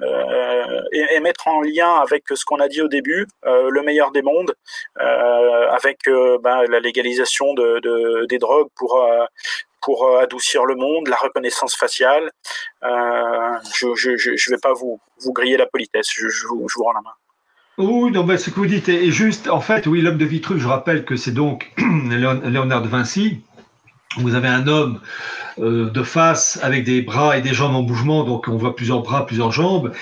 euh, et, mettre en lien avec ce qu'on a dit au début, euh, le meilleur des mondes, avec ben, la légalisation de, des drogues pour pour adoucir le monde, la reconnaissance faciale. je ne vais pas vous, vous griller la politesse, je, je, vous, je vous rends la main. Oui, non, ce que vous dites est juste, en fait, oui, l'homme de Vitruve, je rappelle que c'est donc Léonard de Vinci. Vous avez un homme euh, de face avec des bras et des jambes en mouvement, donc on voit plusieurs bras, plusieurs jambes.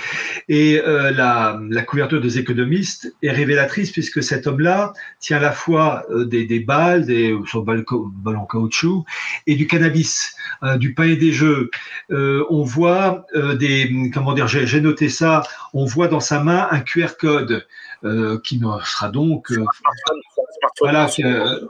Et euh, la, la, couverture des économistes est révélatrice puisque cet homme-là tient à la fois euh, des, des, balles, des sur balles, en caoutchouc et du cannabis, du pain et des jeux. on voit des, comment dire, j'ai noté ça, on voit dans sa main un QR code qui ne sera donc voilà,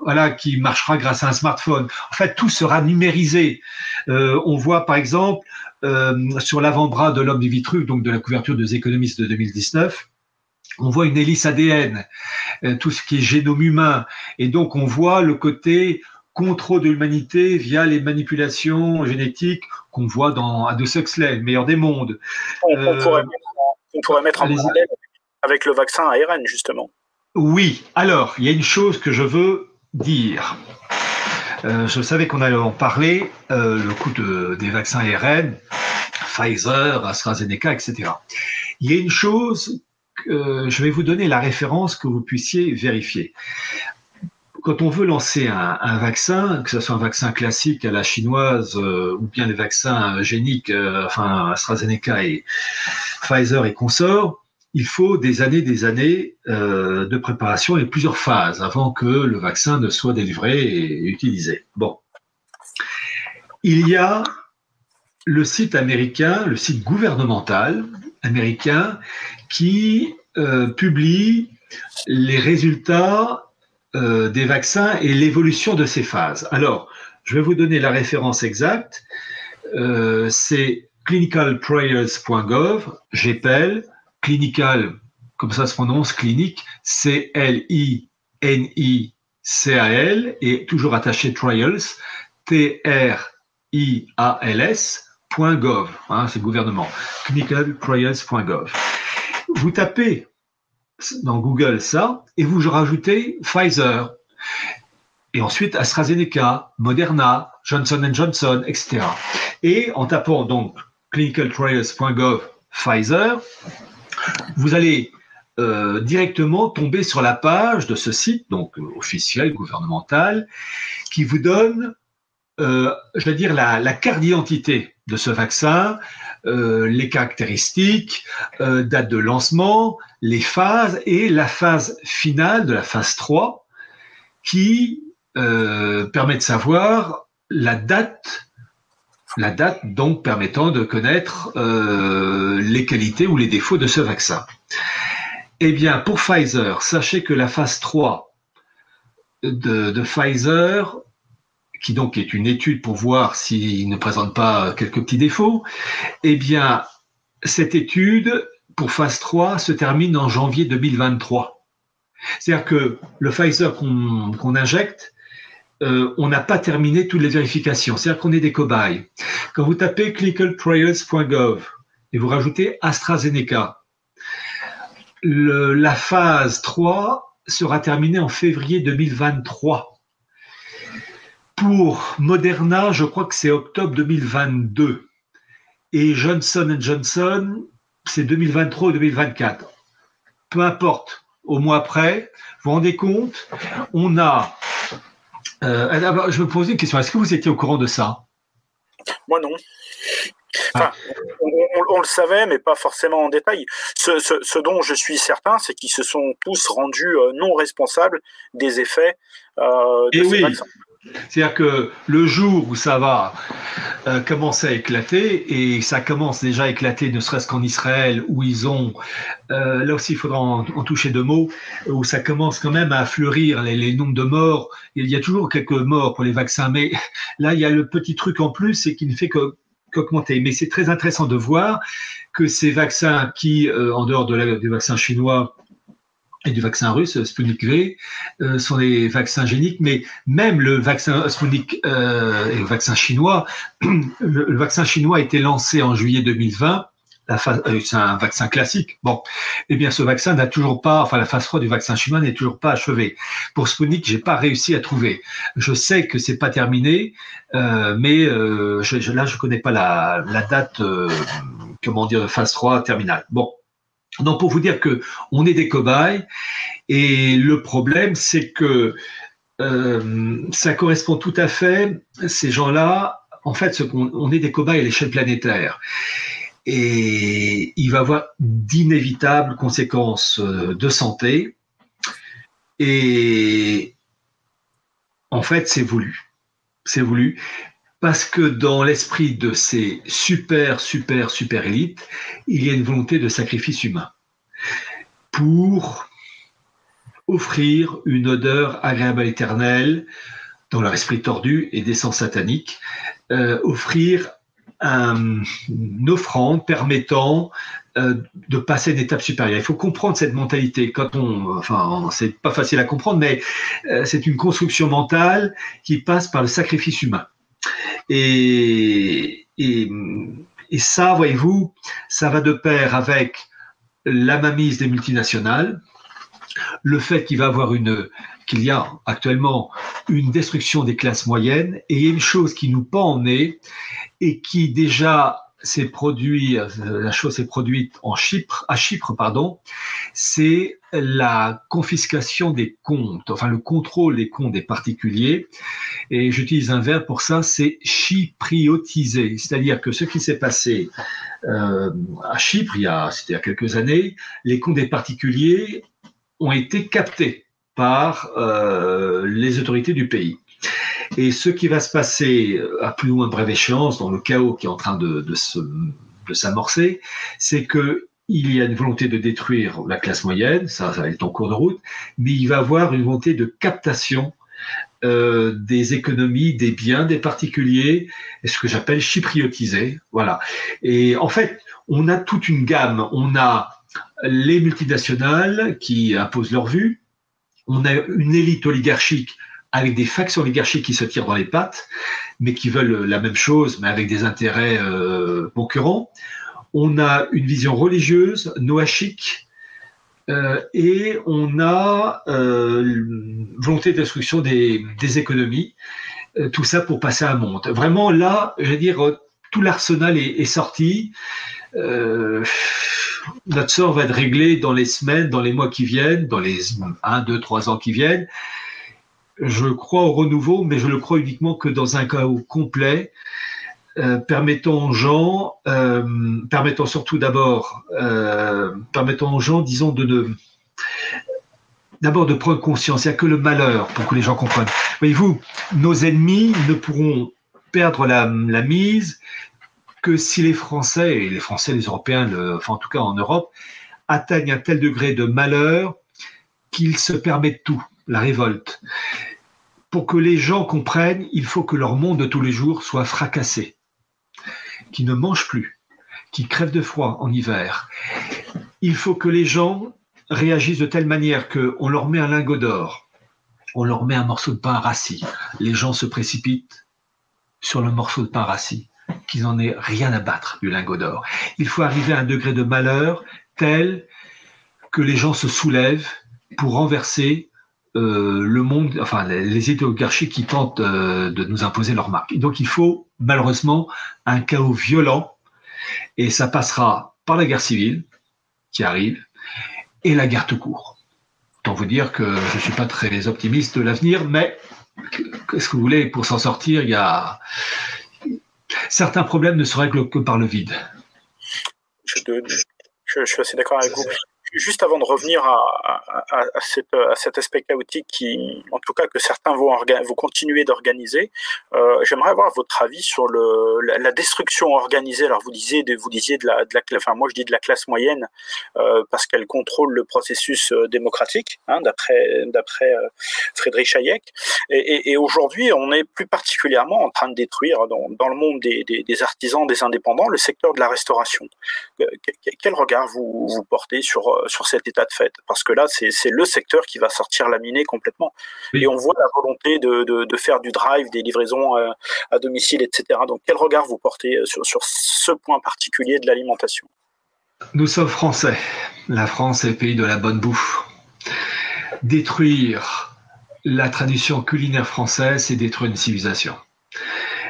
voilà, qui marchera grâce à un smartphone. En fait, tout sera numérisé. Euh, on voit par exemple euh, sur l'avant-bras de l'homme du Vitruve, donc de la couverture des économistes de 2019, on voit une hélice ADN, euh, tout ce qui est génome humain, et donc on voit le côté contrôle de l'humanité via les manipulations génétiques qu'on voit dans Aldous Huxley, le meilleur des mondes. On, pourrait, mettre, en parallèle avec le vaccin ARN, justement. Oui, alors, il y a une chose que je veux dire. Euh, je savais qu'on allait en parler, euh, le coût des vaccins ARN, Pfizer, AstraZeneca, etc. Il y a une chose, que je vais vous donner la référence que vous puissiez vérifier. Quand on veut lancer un, vaccin, que ce soit un vaccin classique à la chinoise euh, ou bien les vaccins géniques, enfin AstraZeneca et Pfizer et consorts, il faut des années, des années euh, de préparation et plusieurs phases avant que le vaccin ne soit délivré et utilisé. Bon. Il y a le site américain, le site gouvernemental américain qui euh, publie les résultats euh, des vaccins et l'évolution de ces phases. Alors, je vais vous donner la référence exacte. C'est clinicaltrials.gov, j'appelle clinical, comme ça se prononce, clinique, C-L-I-N-I-C-A-L, et toujours attaché trials, T-R-I-A-L-S, .gov, hein, c'est le gouvernement, clinicaltrials.gov. Vous tapez dans Google ça, et vous rajoutez Pfizer, et ensuite AstraZeneca, Moderna, Johnson Johnson, etc. Et en tapant donc clinicaltrials.gov Pfizer, vous allez euh, directement tomber sur la page de ce site, donc euh, officiel, gouvernemental, qui vous donne, euh, je dire, la, carte d'identité de ce vaccin, les caractéristiques, date de lancement, les phases et la phase finale de la phase 3 qui permet de savoir la date la date donc permettant de connaître euh, les qualités ou les défauts de ce vaccin. Eh bien, pour Pfizer, sachez que la phase 3 de, Pfizer, qui donc est une étude pour voir s'il ne présente pas quelques petits défauts, eh bien, cette étude pour phase 3 se termine en janvier 2023. C'est-à-dire que le Pfizer qu'on injecte, euh, on n'a pas terminé toutes les vérifications. C'est-à-dire qu'on est des cobayes. Quand vous tapez clinicaltrials.gov et vous rajoutez AstraZeneca, la phase 3 sera terminée en février 2023. Pour Moderna, je crois que c'est octobre 2022. Et Johnson Johnson, c'est 2023 ou 2024. Peu importe, au mois après, vous vous rendez compte, on a... Euh, je me pose une question, est-ce que vous étiez au courant de ça? Moi non. Ah. on, le savait, mais pas forcément en détail. Ce, dont je suis certain, c'est qu'ils se sont tous rendus euh, non responsables des effets euh, de ces vaccins. C'est-à-dire que le jour où ça va euh, commencer à éclater, et ça commence déjà à éclater, ne serait-ce qu'en Israël, où ils ont, euh, là aussi il faudra en, toucher deux mots, où ça commence quand même à fleurir les, nombres de morts. Il y a toujours quelques morts pour les vaccins, mais là il y a le petit truc en plus, c'est qu'il ne fait qu'augmenter. Mais c'est très intéressant de voir que ces vaccins qui, euh, en dehors de la, du vaccin chinois, et du vaccin russe, Sputnik V, euh, sont des vaccins géniques, mais même le vaccin Sputnik euh, et le vaccin chinois, le, vaccin chinois a été lancé en juillet 2020. Euh, c'est un vaccin classique. Bon, eh bien, ce vaccin n'a toujours pas, enfin, la phase 3 du vaccin chinois n'est toujours pas achevée. Pour Sputnik, j'ai pas réussi à trouver. Je sais que c'est pas terminé, euh, mais euh, je, là, je connais pas la, la date, comment dire, phase 3 terminale. Bon, donc pour vous dire que on est des cobayes et le problème c'est que euh, ça correspond tout à fait ces gens-là. En fait, on, est des cobayes à l'échelle planétaire et il va avoir d'inévitables conséquences euh, de santé et en fait c'est voulu. C'est voulu parce que dans l'esprit de ces super, super, super élites, il y a une volonté de sacrifice humain pour offrir une odeur agréable à l'éternel dans leur esprit tordu et d'essence satanique, euh, offrir une offrande permettant euh, de passer une étape supérieure. Il faut comprendre cette mentalité. Quand on, enfin, c'est pas facile à comprendre, mais euh, c'est une construction mentale qui passe par le sacrifice humain. Et, ça, voyez-vous, ça va de pair avec la mamise des multinationales, le fait qu'il va avoir une qu'il y a actuellement une destruction des classes moyennes et une chose qui nous pend en nez et qui déjà s'est produit, la chose s'est produite en Chypre, à Chypre, pardon, c'est la confiscation des comptes, enfin le contrôle des comptes des particuliers. Et j'utilise un verbe pour ça, c'est chypriotiser. C'est-à-dire que ce qui s'est passé euh, à Chypre, il y a, c'était il y a quelques années, les comptes des particuliers ont été captés par euh, les autorités du pays. Et ce qui va se passer à plus ou moins brève échéance, dans le chaos qui est en train de, de s'amorcer, c'est que il y a une volonté de détruire la classe moyenne, ça, ça être en cours de route, mais il va y avoir une volonté de captation euh, des économies, des biens des particuliers, ce que j'appelle chypriotiser. Voilà. Et en fait, on a toute une gamme. On a les multinationales qui imposent leur vue. On a une élite oligarchique avec des factions oligarchiques qui se tirent dans les pattes, mais qui veulent la même chose, mais avec des intérêts euh, concurrents. On a une vision religieuse, noachique, euh, et on a euh, volonté de destruction des, économies, tout ça pour passer à un monde. Vraiment, là, je veux dire, tout l'arsenal est, sorti. Notre sort va être réglé dans les semaines, dans les mois qui viennent, dans les 1, 2, 3 ans qui viennent je crois au renouveau, mais je le crois uniquement que dans un chaos complet, euh, permettant aux gens, euh, permettant surtout d'abord, euh, permettant aux gens, disons, de ne d'abord de prendre conscience. Il n'y a que le malheur pour que les gens comprennent. Voyez-vous, nos ennemis ne pourront perdre la, mise que si les Français, et les Français, les Européens, enfin en tout cas en Europe, atteignent un tel degré de malheur qu'ils se permettent tout la révolte. pour que les gens comprennent, il faut que leur monde de tous les jours soit fracassé, qu'ils ne mangent plus, qu'ils crèvent de froid en hiver. Il faut que les gens réagissent de telle manière qu'on leur met un lingot d'or, on leur met un morceau de pain rassis. Les gens se précipitent sur le morceau de pain rassis, qu'ils n'en aient rien à battre du lingot d'or. Il faut arriver à un degré de malheur tel que les gens se soulèvent pour renverser euh, le monde, enfin les, les qui tentent euh, de nous imposer leur marque. donc il faut malheureusement un chaos violent et ça passera par la guerre civile qui arrive et la guerre tout court. Autant vous dire que je ne suis pas très optimiste de l'avenir, mais qu'est-ce que vous voulez, pour s'en sortir, il y a certains problèmes ne se règlent que par le vide. Je, je suis assez d'accord avec vous juste avant de revenir à, à, à, cette, à, cet aspect chaotique qui, en tout cas, que certains vont, vont continuer d'organiser, euh, j'aimerais avoir votre avis sur le, la, destruction organisée. Alors, vous disiez, de, vous disiez de la, de la, enfin, moi je dis de la classe moyenne euh, parce qu'elle contrôle le processus euh, démocratique, hein, d'après d'après euh, Frédéric Hayek. Et, et, et aujourd'hui, on est plus particulièrement en train de détruire dans, dans le monde des, des, des, artisans, des indépendants, le secteur de la restauration. Euh, quel regard vous, vous portez sur euh, sur cet état de fait, parce que là, c'est le secteur qui va sortir laminé complètement. Et on voit la volonté de, de, faire du drive, des livraisons euh, à, domicile, etc. Donc, quel regard vous portez euh, sur, sur ce point particulier de l'alimentation? Nous sommes français. La France est le pays de la bonne bouffe. Détruire la tradition culinaire française, c'est détruire une civilisation.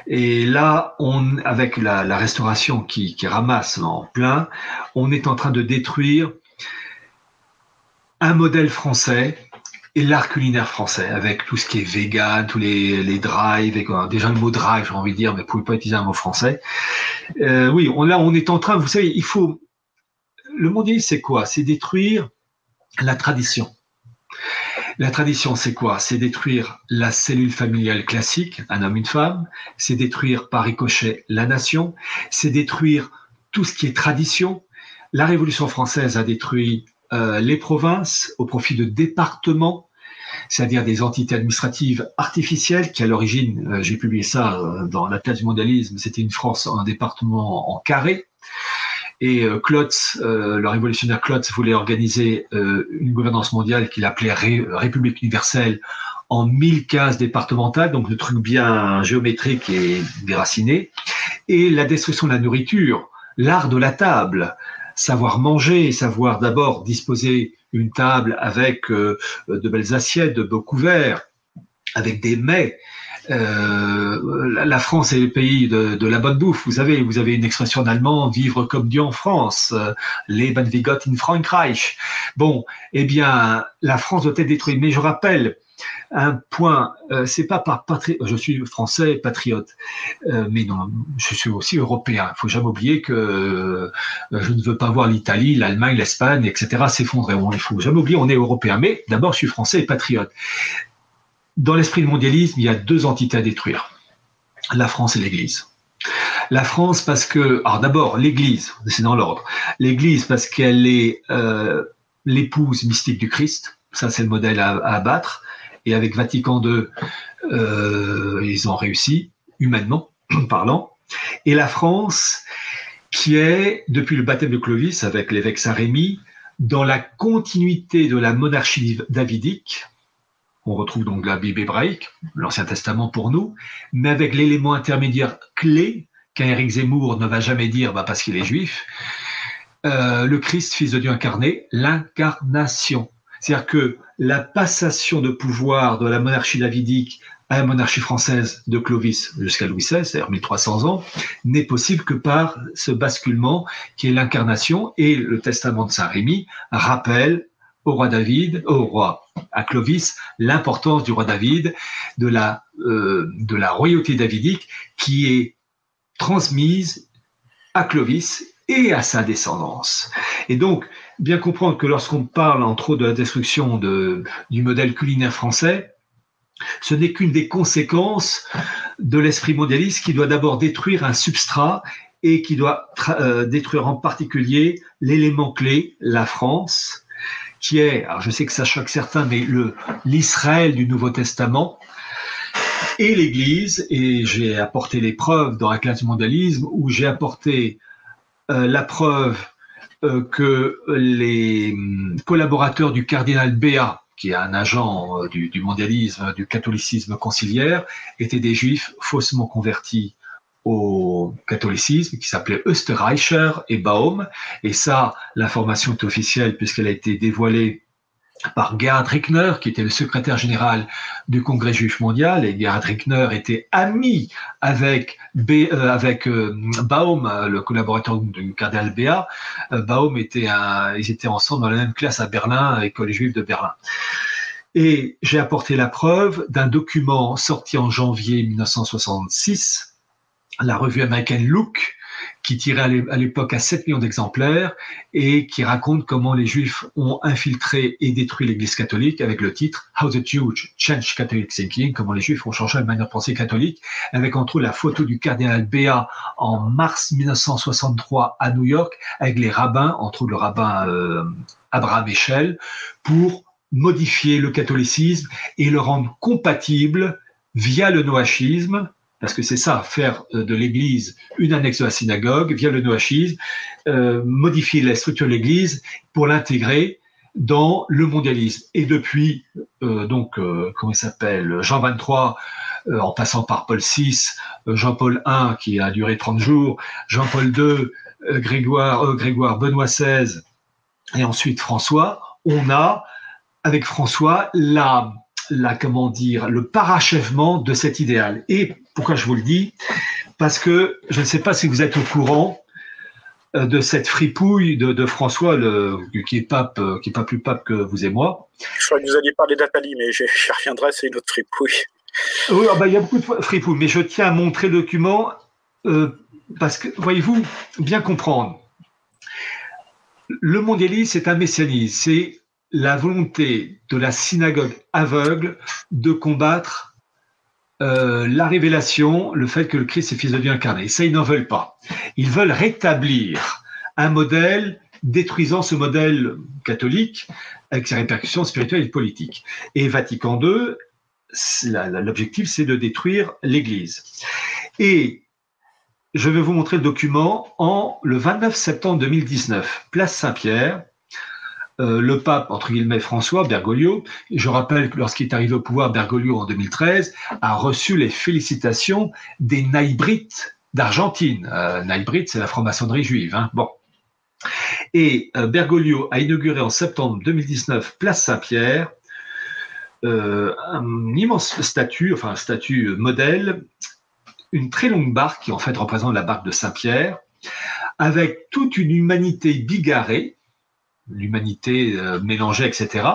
Et là, on, avec la, la restauration qui, qui, ramasse en plein, on est en train de détruire un modèle français et l'art culinaire français, avec tout ce qui est vegan, tous les, les drives, et déjà le mot drive, j'ai envie de dire, mais vous pouvez pas utiliser un mot français. Euh, oui, on, là, on est en train, vous savez, il faut... Le mondialisme, c'est quoi? C'est détruire la tradition. La tradition, c'est quoi? C'est détruire la cellule familiale classique, un homme, une femme. C'est détruire par ricochet la nation. C'est détruire tout ce qui est tradition. La Révolution française a détruit euh, les provinces au profit de départements, c'est-à-dire des entités administratives artificielles qui à l'origine, euh, j'ai publié ça euh, dans la thèse du mondialisme, c'était une France, un département en carré. Et Klotz, le révolutionnaire Klotz voulait organiser une gouvernance mondiale qu'il appelait République universelle en mille cases départementales, donc le truc bien géométrique et déraciné. Et la destruction de la nourriture, l'art de la table, savoir manger, savoir d'abord disposer une table avec euh, de belles assiettes, de beaux couverts, avec des mets. Euh, la France est le pays de, la bonne bouffe. Vous savez, vous avez une expression en allemand, vivre comme Dieu en France, euh, Leben wie Gott in Frankreich. Bon, eh bien, la France doit être détruite. Mais je rappelle un point, euh, c'est pas par patri je suis français patriote, euh, mais non, je suis aussi européen. Il faut jamais oublier que euh, je ne veux pas voir l'Italie, l'Allemagne, l'Espagne, etc. s'effondrer. Il faut jamais oublier, on est européen. Mais d'abord, je suis français et patriote. Dans l'esprit du mondialisme, il y a deux entités à détruire la France et l'Église. La France parce que, alors d'abord, l'Église, c'est dans l'ordre. L'Église parce qu'elle est l'épouse mystique du Christ. Ça, c'est le modèle à abattre et avec Vatican II, euh, ils ont réussi, humainement parlant. Et la France, qui est, depuis le baptême de Clovis avec l'évêque Saint-Rémy, dans la continuité de la monarchie davidique, on retrouve donc la Bible hébraïque, l'Ancien Testament pour nous, mais avec l'élément intermédiaire clé qu'un Éric Zemmour ne va jamais dire bah, parce qu'il est juif, euh, le Christ, fils de Dieu incarné, l'incarnation. C'est-à-dire que la passation de pouvoir de la monarchie davidique à la monarchie française de Clovis jusqu'à Louis XVI, c'est-à-dire 1300 ans, n'est possible que par ce basculement qui est l'incarnation et le testament de Saint-Rémy rappelle au roi David, au roi à Clovis, l'importance du roi David, de la, euh, de la royauté davidique qui est transmise à Clovis et à sa descendance. Et donc, bien comprendre que lorsqu'on parle entre autres de la destruction de, du modèle culinaire français, ce n'est qu'une des conséquences de l'esprit mondialiste qui doit d'abord détruire un substrat et qui doit euh, détruire en particulier l'élément clé, la France, qui est, alors je sais que ça choque certains, mais l'Israël du Nouveau Testament, et l'Église, et j'ai apporté les preuves dans la classe mondialisme, où j'ai apporté euh, la preuve que les hum, collaborateurs du cardinal Béat, qui est un agent euh, du, du, mondialisme, du catholicisme conciliaire, étaient des juifs faussement convertis au catholicisme, qui s'appelaient Österreicher et Baum. Et ça, l'information est officielle puisqu'elle a été dévoilée par Gerhard Rickner, qui était le secrétaire général du Congrès juif mondial, et Gerhard Rickner était ami avec, euh, euh, Baum, le collaborateur du cardinal Béat. Euh, Baum était un, ils étaient ensemble dans la même classe à Berlin, à l'école juive de Berlin. Et j'ai apporté la preuve d'un document sorti en janvier 1966, la revue américaine Look, qui tirait à l'époque à 7 millions d'exemplaires et qui raconte comment les Juifs ont infiltré et détruit l'Église catholique avec le titre How the Jews Changed Catholic Thinking, comment les Juifs ont changé la manière de penser catholique, avec entre autres la photo du cardinal Béat en mars 1963 à New York avec les rabbins, entre autres le rabbin euh, Abraham Echel, pour modifier le catholicisme et le rendre compatible via le noachisme, parce que c'est ça, faire euh, de l'Église une annexe de la synagogue via le noachisme, euh, modifier la structure de l'Église pour l'intégrer dans le mondialisme. Et depuis, euh, donc, comment il s'appelle, Jean 23, euh, en passant par Paul VI, Jean-Paul I, qui a duré 30 jours, Jean-Paul II, Grégoire, Grégoire, Benoît XVI, et ensuite François, on a, avec François, la la, comment dire, le parachèvement de cet idéal. Et pourquoi je vous le dis? Parce que je ne sais pas si vous êtes au courant euh, de cette fripouille de, François, le, qui est pape, euh, qui est pas plus pape que vous et moi. Je crois que vous alliez parler d'Atali, mais j'y reviendrai, c'est une autre fripouille. Oui, ah bah, il y a beaucoup de fripouilles, mais je tiens à montrer le document euh, parce que, voyez-vous, bien comprendre. Le mondialisme, c'est un messianisme, c'est la volonté de la synagogue aveugle de combattre euh, la révélation, le fait que le Christ est fils de Dieu incarné. Ça, ils n'en veulent pas. Ils veulent rétablir un modèle détruisant ce modèle catholique avec ses répercussions spirituelles et politiques. Et Vatican II, l'objectif, c'est de détruire l'Église. Et je vais vous montrer le document en le 29 septembre 2019, place Saint-Pierre. Euh, le pape, entre guillemets, François Bergoglio, je rappelle que lorsqu'il est arrivé au pouvoir, Bergoglio, en 2013, a reçu les félicitations des Naïbrites d'Argentine. Euh, c'est la franc-maçonnerie juive. Hein. Et euh, Bergoglio a inauguré en septembre 2019 Place Saint-Pierre euh, un immense statue, enfin un statue modèle, une très longue barque qui en fait représente la barque de Saint-Pierre, avec toute une humanité bigarrée, l'humanité euh, mélangée, etc.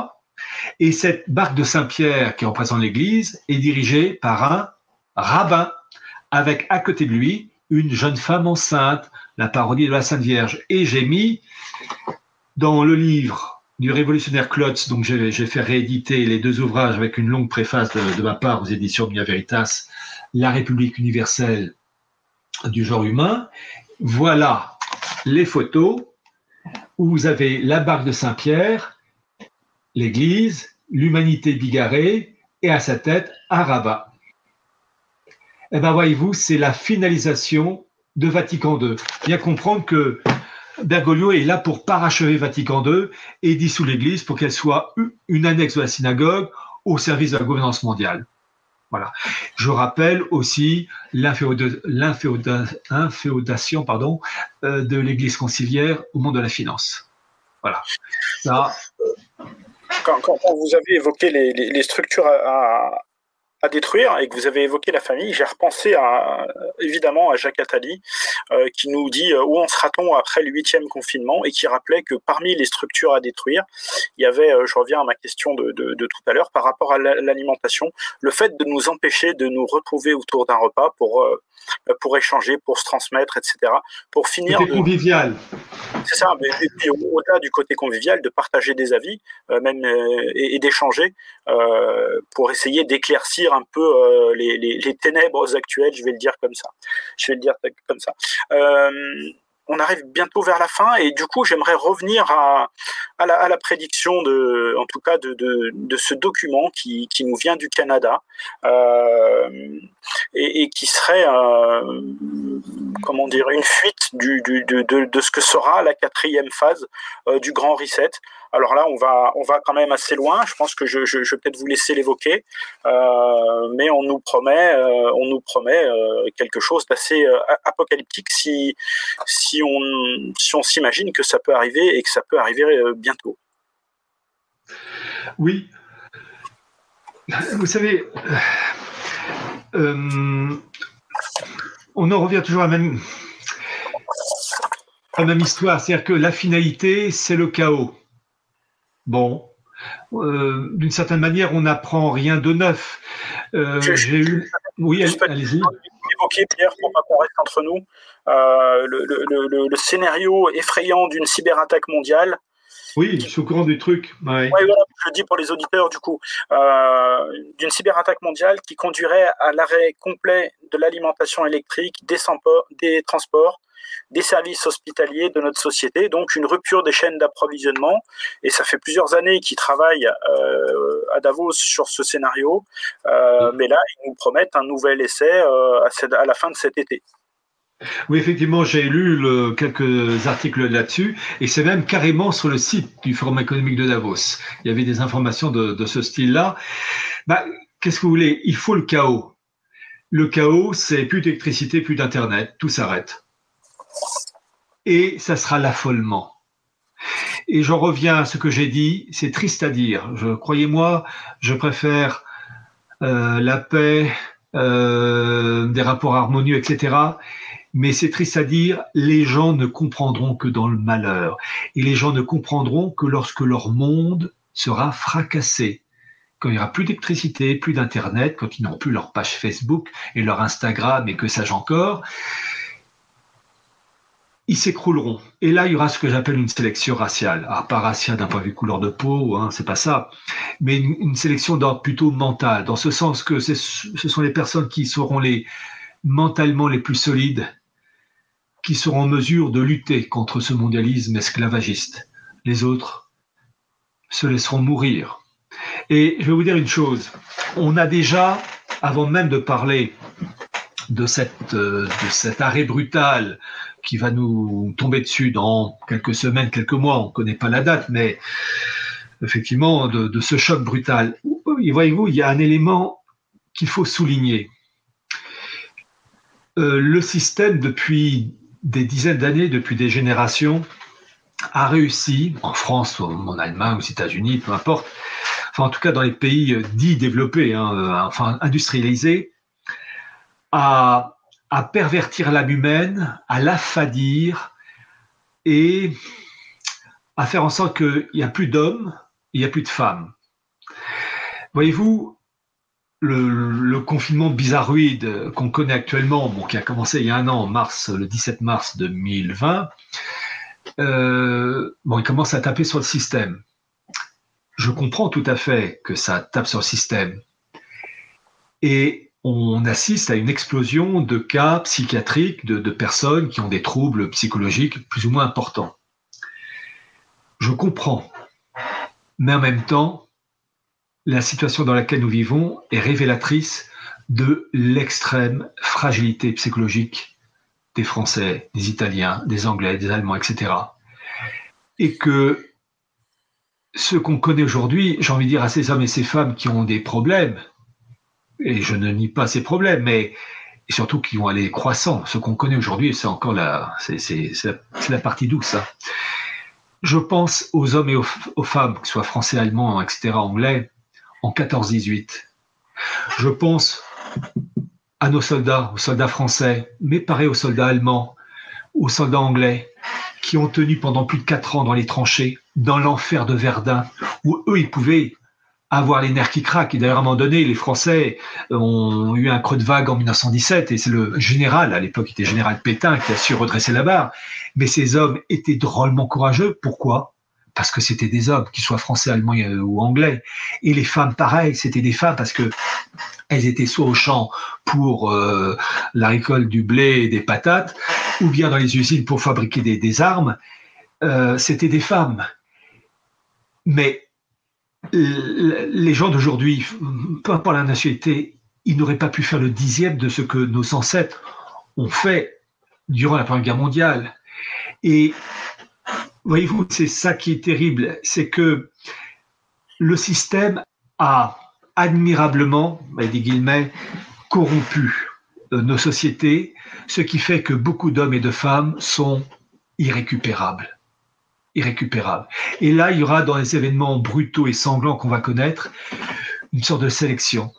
Et cette barque de Saint-Pierre qui représente l'Église est dirigée par un rabbin avec à côté de lui une jeune femme enceinte, la parodie de la Sainte Vierge. Et j'ai mis dans le livre du révolutionnaire Klotz, donc j'ai fait rééditer les deux ouvrages avec une longue préface de, ma part aux éditions Mia Veritas, La République universelle du genre humain. Voilà les photos où vous avez la barque de Saint-Pierre, l'Église, l'humanité bigarrée et à sa tête un rabat. Eh bien, voyez-vous, c'est la finalisation de Vatican II. Bien comprendre que Bergoglio est là pour parachever Vatican II et dissout l'Église pour qu'elle soit une annexe de la synagogue au service de la gouvernance mondiale. Voilà. Je rappelle aussi l'inféodation euh, de l'Église conciliaire au monde de la finance. Voilà. Quand, vous avez évoqué les, structures à, à détruire et que vous avez évoqué la famille, j'ai repensé à, évidemment à Jacques Attali euh, qui nous dit euh, où en sera-t-on après le huitième confinement et qui rappelait que parmi les structures à détruire, il y avait, euh, je reviens à ma question de, de, de tout à l'heure par rapport à l'alimentation, le fait de nous empêcher de nous retrouver autour d'un repas pour euh, pour échanger, pour se transmettre, etc. Pour finir. Côté convivial. C'est ça, mais au-delà du côté convivial, de partager des avis, euh, même euh, et, d'échanger, pour essayer d'éclaircir un peu les, les, ténèbres actuelles. Je vais le dire comme ça. Je vais le dire comme ça. on arrive bientôt vers la fin et du coup, j'aimerais revenir à, la, prédiction de, en tout cas, de, ce document qui, nous vient du Canada euh, et, qui serait, euh, comment dire, une fuite de, ce que sera la quatrième phase euh, du Grand Reset. Alors là, on va, on va quand même assez loin. Je pense que je, je, vais peut-être vous laisser l'évoquer, euh, mais on nous promet, euh, on nous promet euh, quelque chose d'assez apocalyptique si, on, si on s'imagine que ça peut arriver et que ça peut arriver bientôt. Oui. Vous savez, on en revient toujours à la même, à la même histoire, c'est-à-dire que la finalité, c'est le chaos. Bon, euh, d'une certaine manière, on n'apprend rien de neuf. Euh, J'ai eu. Oui, allez-y. Évoquer, Pierre, pour pas qu'on reste entre nous, euh, le, le, le, le, scénario effrayant d'une cyberattaque mondiale. Oui, je suis au courant du truc. Ouais. Ouais, voilà, je le dis pour les auditeurs, du coup, d'une cyberattaque mondiale qui conduirait à l'arrêt complet de l'alimentation électrique, des, des transports, des services hospitaliers de notre société, donc une rupture des chaînes d'approvisionnement. Et ça fait plusieurs années qu'ils travaillent euh, à Davos sur ce scénario, euh, mais là, ils nous promettent un nouvel essai euh, à, cette, à, la fin de cet été. Oui, effectivement, j'ai lu le, quelques articles là-dessus, et c'est même carrément sur le site du Forum économique de Davos. Il y avait des informations de, de ce style-là. Bah, Qu'est-ce que vous voulez? Il faut le chaos. Le chaos, c'est plus d'électricité, plus d'Internet, tout s'arrête et ça sera l'affolement. Et j'en reviens à ce que j'ai dit, c'est triste à dire. Je croyez-moi, je préfère euh, la paix, euh, des rapports harmonieux, etc. Mais c'est triste à dire, les gens ne comprendront que dans le malheur. Et les gens ne comprendront que lorsque leur monde sera fracassé. Quand il n'y aura plus d'électricité, plus d'Internet, quand ils n'auront plus leur page Facebook et leur Instagram et que sais-je encore, ils s'écrouleront. Et là, il y aura ce que j'appelle une sélection raciale. Alors, pas raciale d'un point de vue couleur de peau, hein, c'est pas ça, mais une, une sélection d'ordre plutôt mental, dans ce sens que ce sont les personnes qui seront les mentalement les plus solides, qui seront en mesure de lutter contre ce mondialisme esclavagiste. Les autres se laisseront mourir. Et je vais vous dire une chose, on a déjà, avant même de parler de, cette, de cet arrêt brutal qui va nous tomber dessus dans quelques semaines, quelques mois, on ne connaît pas la date, mais effectivement, de, ce choc brutal. Voyez-vous, il y a un élément qu'il faut souligner. Euh, le système, depuis des dizaines d'années, depuis des générations, a réussi, en France, en Allemagne, aux États-Unis, peu importe, enfin en tout cas dans les pays dits développés, hein, enfin industrialisés, à à pervertir l'âme humaine, à l'affadir et à faire en sorte qu'il n'y a plus d'hommes, il n'y a plus de femmes. Voyez-vous, le, le, confinement bizarroïde qu'on connaît actuellement, bon, qui a commencé il y a un an, mars, le 17 mars 2020, euh, bon, il commence à taper sur le système. Je comprends tout à fait que ça tape sur le système. Et on assiste à une explosion de cas psychiatriques de, personnes qui ont des troubles psychologiques plus ou moins importants. Je comprends, mais en même temps, la situation dans laquelle nous vivons est révélatrice de l'extrême fragilité psychologique des Français, des Italiens, des Anglais, des Allemands, etc. Et que ce qu'on connaît aujourd'hui, j'ai envie de dire à ces hommes et ces femmes qui ont des problèmes, et je ne nie pas ces problèmes, mais surtout qui vont aller croissant. Ce qu'on connaît aujourd'hui, c'est encore la, c'est, c'est, c'est, la, partie douce. Hein. Je pense aux hommes et aux, aux, femmes, que ce soit français, allemand, etc., anglais, en 14-18. Je pense à nos soldats, aux soldats français, mais pareil aux soldats allemands, aux soldats anglais, qui ont tenu pendant plus de quatre ans dans les tranchées, dans l'enfer de Verdun, où eux, ils pouvaient avoir les nerfs qui craquent. Et d'ailleurs, à un moment donné, les Français ont eu un creux de vague en 1917, et c'est le général, à l'époque, était général Pétain, qui a su redresser la barre. Mais ces hommes étaient drôlement courageux. Pourquoi? Parce que c'était des hommes, qu'ils soient français, allemands ou anglais. Et les femmes, pareil, c'était des femmes parce que elles étaient soit au champ pour euh, la récolte du blé et des patates, ou bien dans les usines pour fabriquer des, armes, euh, c'était des femmes. Mais les gens d'aujourd'hui, peu importe la nationalité, ils n'auraient pas pu faire le dixième de ce que nos ancêtres ont fait durant la Première Guerre mondiale. Et voyez-vous, c'est ça qui est terrible, c'est que le système a admirablement, des guillemets, corrompu euh, nos sociétés, ce qui fait que beaucoup d'hommes et de femmes sont irrécupérables. Irrécupérables. Et là, il y aura dans les événements brutaux et sanglants qu'on va connaître une sorte de sélection.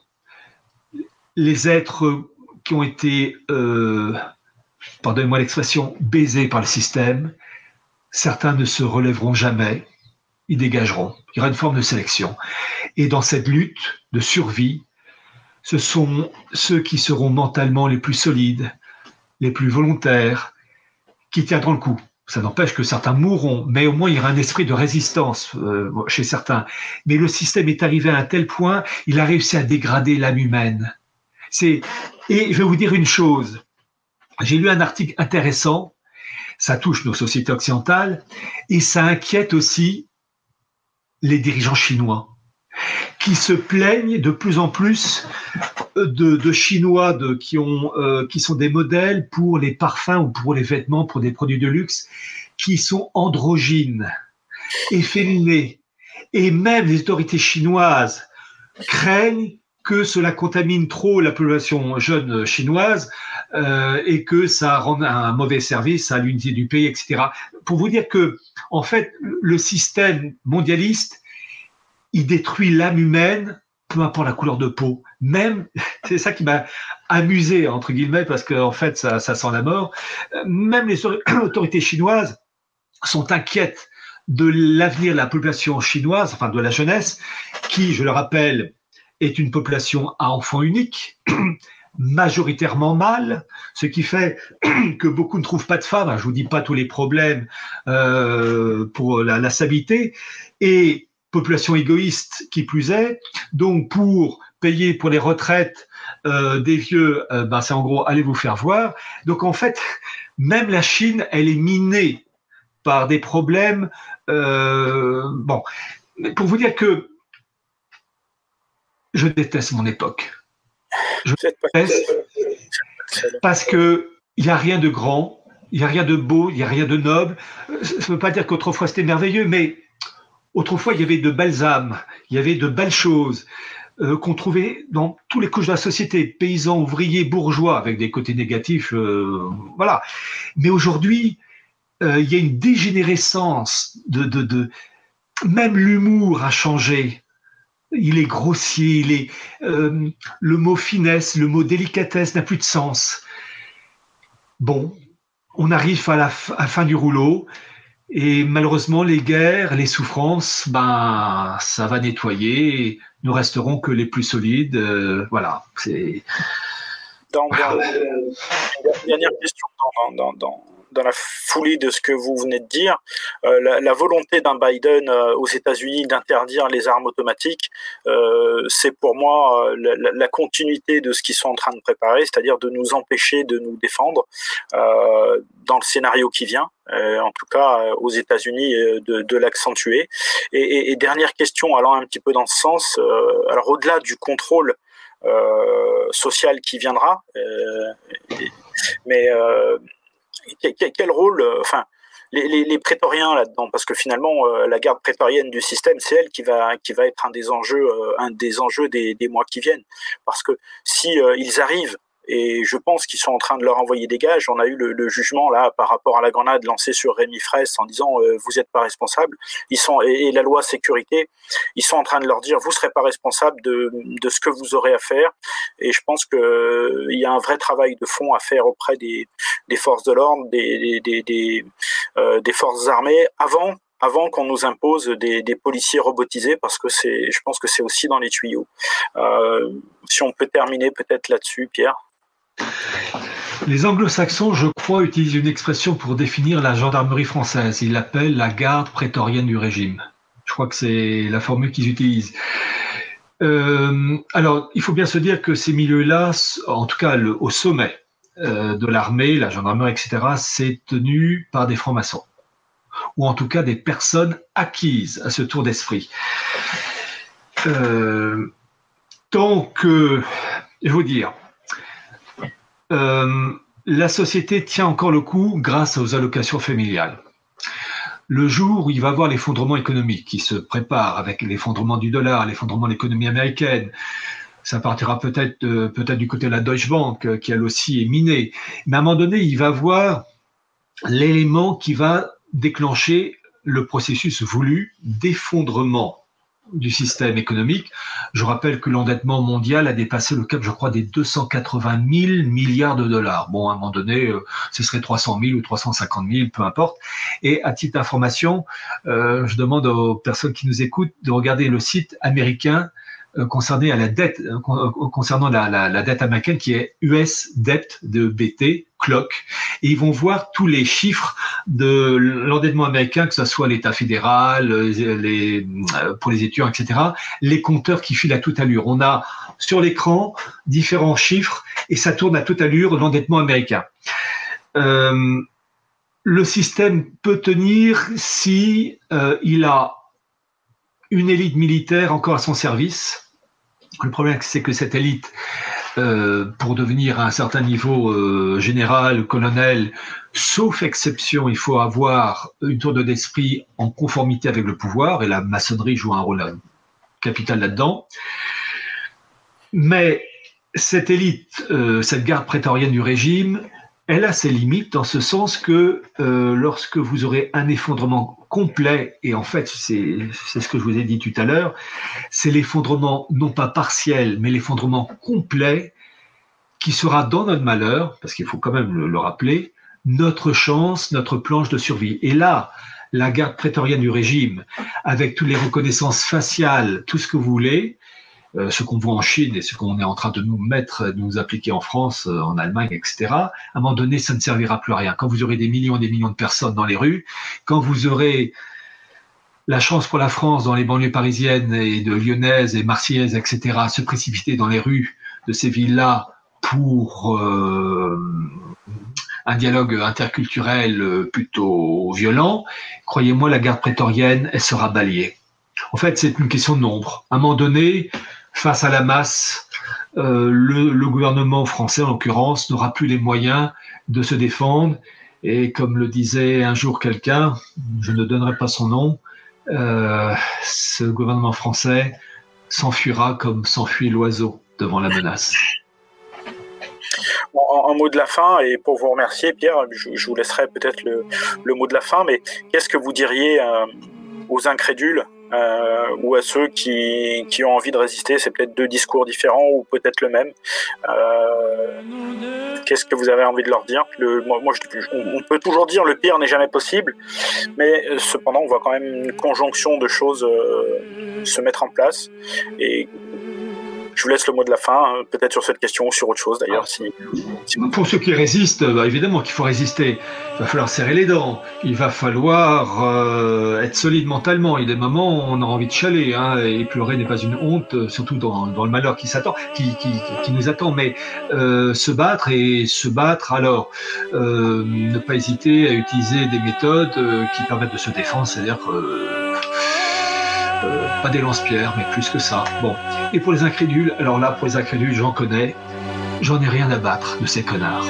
Les êtres qui ont été, euh, pardonnez-moi l'expression, baisés par le système, certains ne se relèveront jamais, ils dégageront. Il y aura une forme de sélection. Et dans cette lutte de survie, ce sont ceux qui seront mentalement les plus solides, les plus volontaires, qui tiendront le coup. Ça n'empêche que certains mourront, mais au moins il y aura un esprit de résistance euh, chez certains. Mais le système est arrivé à un tel point, il a réussi à dégrader l'âme humaine. C'est et je vais vous dire une chose. J'ai lu un article intéressant. Ça touche nos sociétés occidentales et ça inquiète aussi les dirigeants chinois qui se plaignent de plus en plus de, Chinois de, qui, ont, euh, qui sont des modèles pour les parfums ou pour les vêtements, pour des produits de luxe, qui sont androgynes, efféminés. Et même les autorités chinoises craignent que cela contamine trop la population jeune chinoise euh, et que ça rende un mauvais service à l'unité du pays, etc. Pour vous dire que, en fait, le système mondialiste il détruit l'âme humaine, peu importe la couleur de peau. Même, c'est ça qui m'a amusé, entre guillemets, parce qu'en en fait, ça, ça sent la mort. Même les autorités chinoises sont inquiètes de l'avenir de la population chinoise, enfin de la jeunesse, qui, je le rappelle, est une population à enfants uniques, majoritairement mâles, ce qui fait que beaucoup ne trouvent pas de femmes. Je vous dis pas tous les problèmes euh, pour la, la. Et population égoïste qui plus est. Donc pour payer pour les retraites euh, des vieux, euh, ben c'est en gros allez vous faire voir. Donc en fait, même la Chine, elle est minée par des problèmes. Euh, bon, pour vous dire que je déteste mon époque. Je déteste parce que il n'y a rien de grand, il n'y a rien de beau, il n'y a rien de noble. Ça ne veut pas dire qu'autrefois c'était merveilleux, mais Autrefois, il y avait de belles âmes, il y avait de belles choses euh, qu'on trouvait dans tous les couches de la société, paysans, ouvriers, bourgeois, avec des côtés négatifs, euh, voilà. Mais aujourd'hui, euh, il y a une dégénérescence de, même l'humour a changé. Il est grossier, il est le mot finesse, le mot délicatesse n'a plus de sens. Bon, on arrive à la fin du rouleau. Et malheureusement, les guerres, les souffrances, ben, ça va nettoyer. nous resterons que les plus solides. Euh, voilà. C'est. Dans, dernière question dans, dans, dans la foulée de ce que vous venez de dire, euh, la, volonté d'un Biden euh, aux États-Unis d'interdire les armes automatiques, euh, c'est pour moi la, continuité de ce qu'ils sont en train de préparer, c'est-à-dire de nous empêcher de nous défendre dans le scénario qui vient. En tout cas aux États-Unis, de, l'accentuer. Et, dernière question, allant un petit peu dans ce sens, alors au-delà du contrôle social qui viendra, mais quel rôle, euh, enfin, les, prétoriens là-dedans, parce que finalement, euh, la garde prétorienne du système, c'est elle qui va, qui va être un des enjeux, euh, un des enjeux des, mois qui viennent, parce que si ils arrivent et je pense qu'ils sont en train de leur envoyer des gages. On a eu le, jugement là par rapport à la grenade lancée sur Rémi Fraisse en disant euh, vous n'êtes pas responsable. Ils sont et, la loi sécurité, ils sont en train de leur dire vous serez pas responsable de, de ce que vous aurez à faire. Et je pense que euh, y a un vrai travail de fond à faire auprès des, des forces de l'ordre, des, des, des, euh, des forces armées avant avant qu'on nous impose des, des, policiers robotisés, parce que c'est, je pense que c'est aussi dans les tuyaux. Euh, si on peut terminer peut-être là-dessus, Pierre. Les anglo-saxons, je crois, utilisent une expression pour définir la gendarmerie française. Ils l'appellent la garde prétorienne du régime. Je crois que c'est la formule qu'ils utilisent. Euh, alors, il faut bien se dire que ces milieux-là, en tout cas au sommet, de l'armée, la gendarmerie, etc., c'est tenu par des francs-maçons, ou en tout cas des personnes acquises à ce tour d'esprit. tant que, je vais vous dire, la société tient encore le coup grâce aux allocations familiales. Le jour où il va y avoir l'effondrement économique qui se prépare avec l'effondrement du dollar, l'effondrement de l'économie américaine, ça partira peut-être euh, peut-être du côté de la Deutsche Bank euh, qui elle aussi est minée. Mais à un moment donné, il va voir l'élément qui va déclencher le processus voulu d'effondrement du système économique. Je rappelle que l'endettement mondial a dépassé le cap, je crois, des 280 000 milliards de dollars. Bon, à un moment donné, euh, ce serait 300 000 ou 350 000, peu importe. Et à titre d'information, euh, je demande aux personnes qui nous écoutent de regarder le site américain euh, à la dette, euh, euh, concernant la, la, dette américaine qui est US Debt de BT, Clock, et ils vont voir tous les chiffres de l'endettement américain, que ce soit l'État fédéral, les, pour les étudiants, etc., les compteurs qui filent à toute allure. On a sur l'écran différents chiffres et ça tourne à toute allure l'endettement américain. Le système peut tenir si il a une élite militaire encore à son service. Le problème, c'est que cette élite, euh, pour devenir à un certain niveau euh, général, colonel, sauf exception, il faut avoir une tour d'esprit en conformité avec le pouvoir, et la maçonnerie joue un rôle capital là-dedans. Mais cette élite, euh, cette garde prétorienne du régime, elle a ses limites dans ce sens que euh, lorsque vous aurez un effondrement complet, et en fait c'est ce que je vous ai dit tout à l'heure, c'est l'effondrement non pas partiel, mais l'effondrement complet qui sera dans notre malheur, parce qu'il faut quand même le, le, rappeler, notre chance, notre planche de survie. Et là, la garde prétorienne du régime, avec toutes les reconnaissances faciales, tout ce que vous voulez, euh, ce qu'on voit en Chine et ce qu'on est en train de nous mettre, de nous appliquer en France, euh, en Allemagne, etc., à un moment donné, ça ne servira plus à rien. Quand vous aurez des millions et des millions de personnes dans les rues, quand vous aurez la chance pour la France dans les banlieues parisiennes et de lyonnaises et marseillaises, etc., à se précipiter dans les rues de ces villes-là pour euh, un dialogue interculturel plutôt violent, croyez-moi, la garde prétorienne, elle sera balayée. En fait, c'est une question de nombre. À un moment donné, face à la masse, euh, le, gouvernement français, en l'occurrence, n'aura plus les moyens de se défendre. Et comme le disait un jour quelqu'un, je ne donnerai pas son nom, euh, ce gouvernement français s'enfuira comme s'enfuit l'oiseau devant la menace. En, en, mot de la fin, et pour vous remercier, Pierre, je, vous laisserai peut-être le, le, mot de la fin, mais qu'est-ce que vous diriez euh, aux incrédules euh, ou à ceux qui, qui, ont envie de résister. C'est peut-être deux discours différents ou peut-être le même. Euh, Qu'est-ce que vous avez envie de leur dire? Le, moi, moi je, on, peut toujours dire le pire n'est jamais possible, mais euh, cependant, on voit quand même une conjonction de choses euh, se mettre en place. Et je vous laisse le mot de la fin, hein, peut-être sur cette question ou sur autre chose d'ailleurs. Si, si Pour ceux qui résistent, bah, évidemment qu'il faut résister. Il va falloir serrer les dents. Il va falloir euh, être solide mentalement. Il y a des moments où on a envie de chaler. Hein, et pleurer n'est pas une honte, surtout dans, dans le malheur qui s'attend, qui, qui, qui, nous attend. Mais euh, se battre et se battre, alors euh, ne pas hésiter à utiliser des méthodes euh, qui permettent de se défendre, c'est-à-dire euh, pas des lance-pierres, mais plus que ça. Bon. Et pour les incrédules, alors là, pour les incrédules, j'en connais. J'en ai rien à battre de ces connards.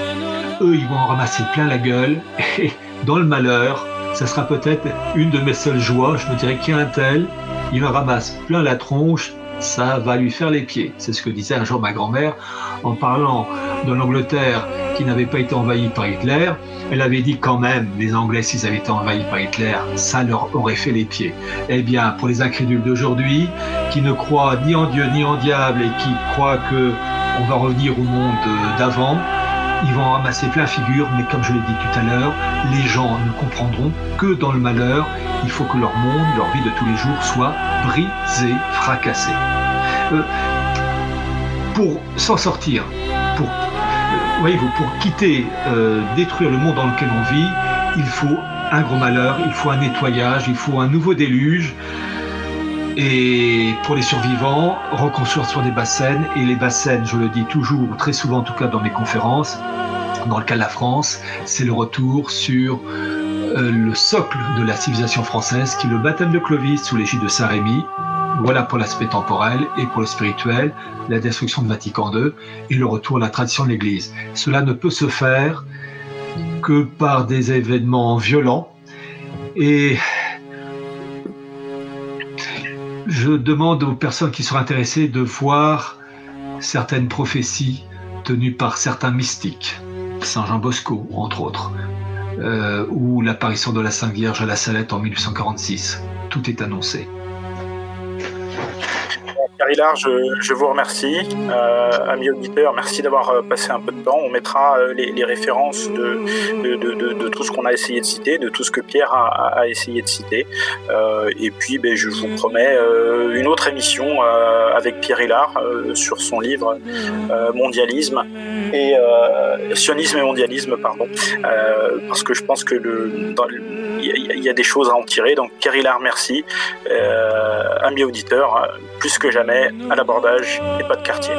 Eux, ils vont en ramasser plein la gueule. Et dans le malheur, ça sera peut-être une de mes seules joies. Je me dirais qu'il y a un tel, il en ramasse plein la tronche, ça va lui faire les pieds. C'est ce que disait un jour ma grand-mère en parlant de l'Angleterre qui n'avait pas été envahie par Hitler. Elle avait dit quand même, les Anglais, s'ils avaient été envahis par Hitler, ça leur aurait fait les pieds. Eh bien, pour les incrédules d'aujourd'hui, qui ne croient ni en Dieu ni en diable et qui croient que on va revenir au monde d'avant, ils vont ramasser plein figure, mais comme je l'ai dit tout à l'heure, les gens ne comprendront que dans le malheur, il faut que leur monde, leur vie de tous les jours soit brisé, fracassé. Euh, pour s'en sortir, pour, euh, quitter, euh, détruire le monde dans lequel on vit, il faut un gros malheur, il faut un nettoyage, il faut un nouveau déluge. Et pour les survivants, reconstruire sur des bassines. Et les bassines, je le dis toujours, très souvent en tout cas dans mes conférences, Dans le cas de la France, c'est le retour sur euh, le socle de la civilisation française, qui est le baptême de Clovis sous l'égide de Saint-Rémy. Voilà pour l'aspect temporel et pour le spirituel, la destruction de Vatican II et le retour à la tradition de l'Église. Cela ne peut se faire que par des événements violents et je demande aux personnes qui sont intéressées de voir certaines prophéties tenues par certains mystiques, Saint Jean Bosco entre autres, euh, ou l'apparition de la Sainte Vierge à la Salette en 1846. Tout est annoncé. Carillard, je, je, vous remercie. Euh, amis auditeurs, merci d'avoir euh, passé un peu de temps. On mettra euh, les, les, références de, de, de, de tout ce qu'on a essayé de citer, de tout ce que Pierre a, a essayé de citer. Euh, et puis, ben, je vous promets euh, une autre émission euh, avec Pierre Hillard sur son livre Mondialisme et Sionisme et mondialisme, pardon, parce que je pense que il y, a des choses à en tirer. Donc, Pierre merci. amis auditeurs, plus que jamais à l'abordage et pas de quartier.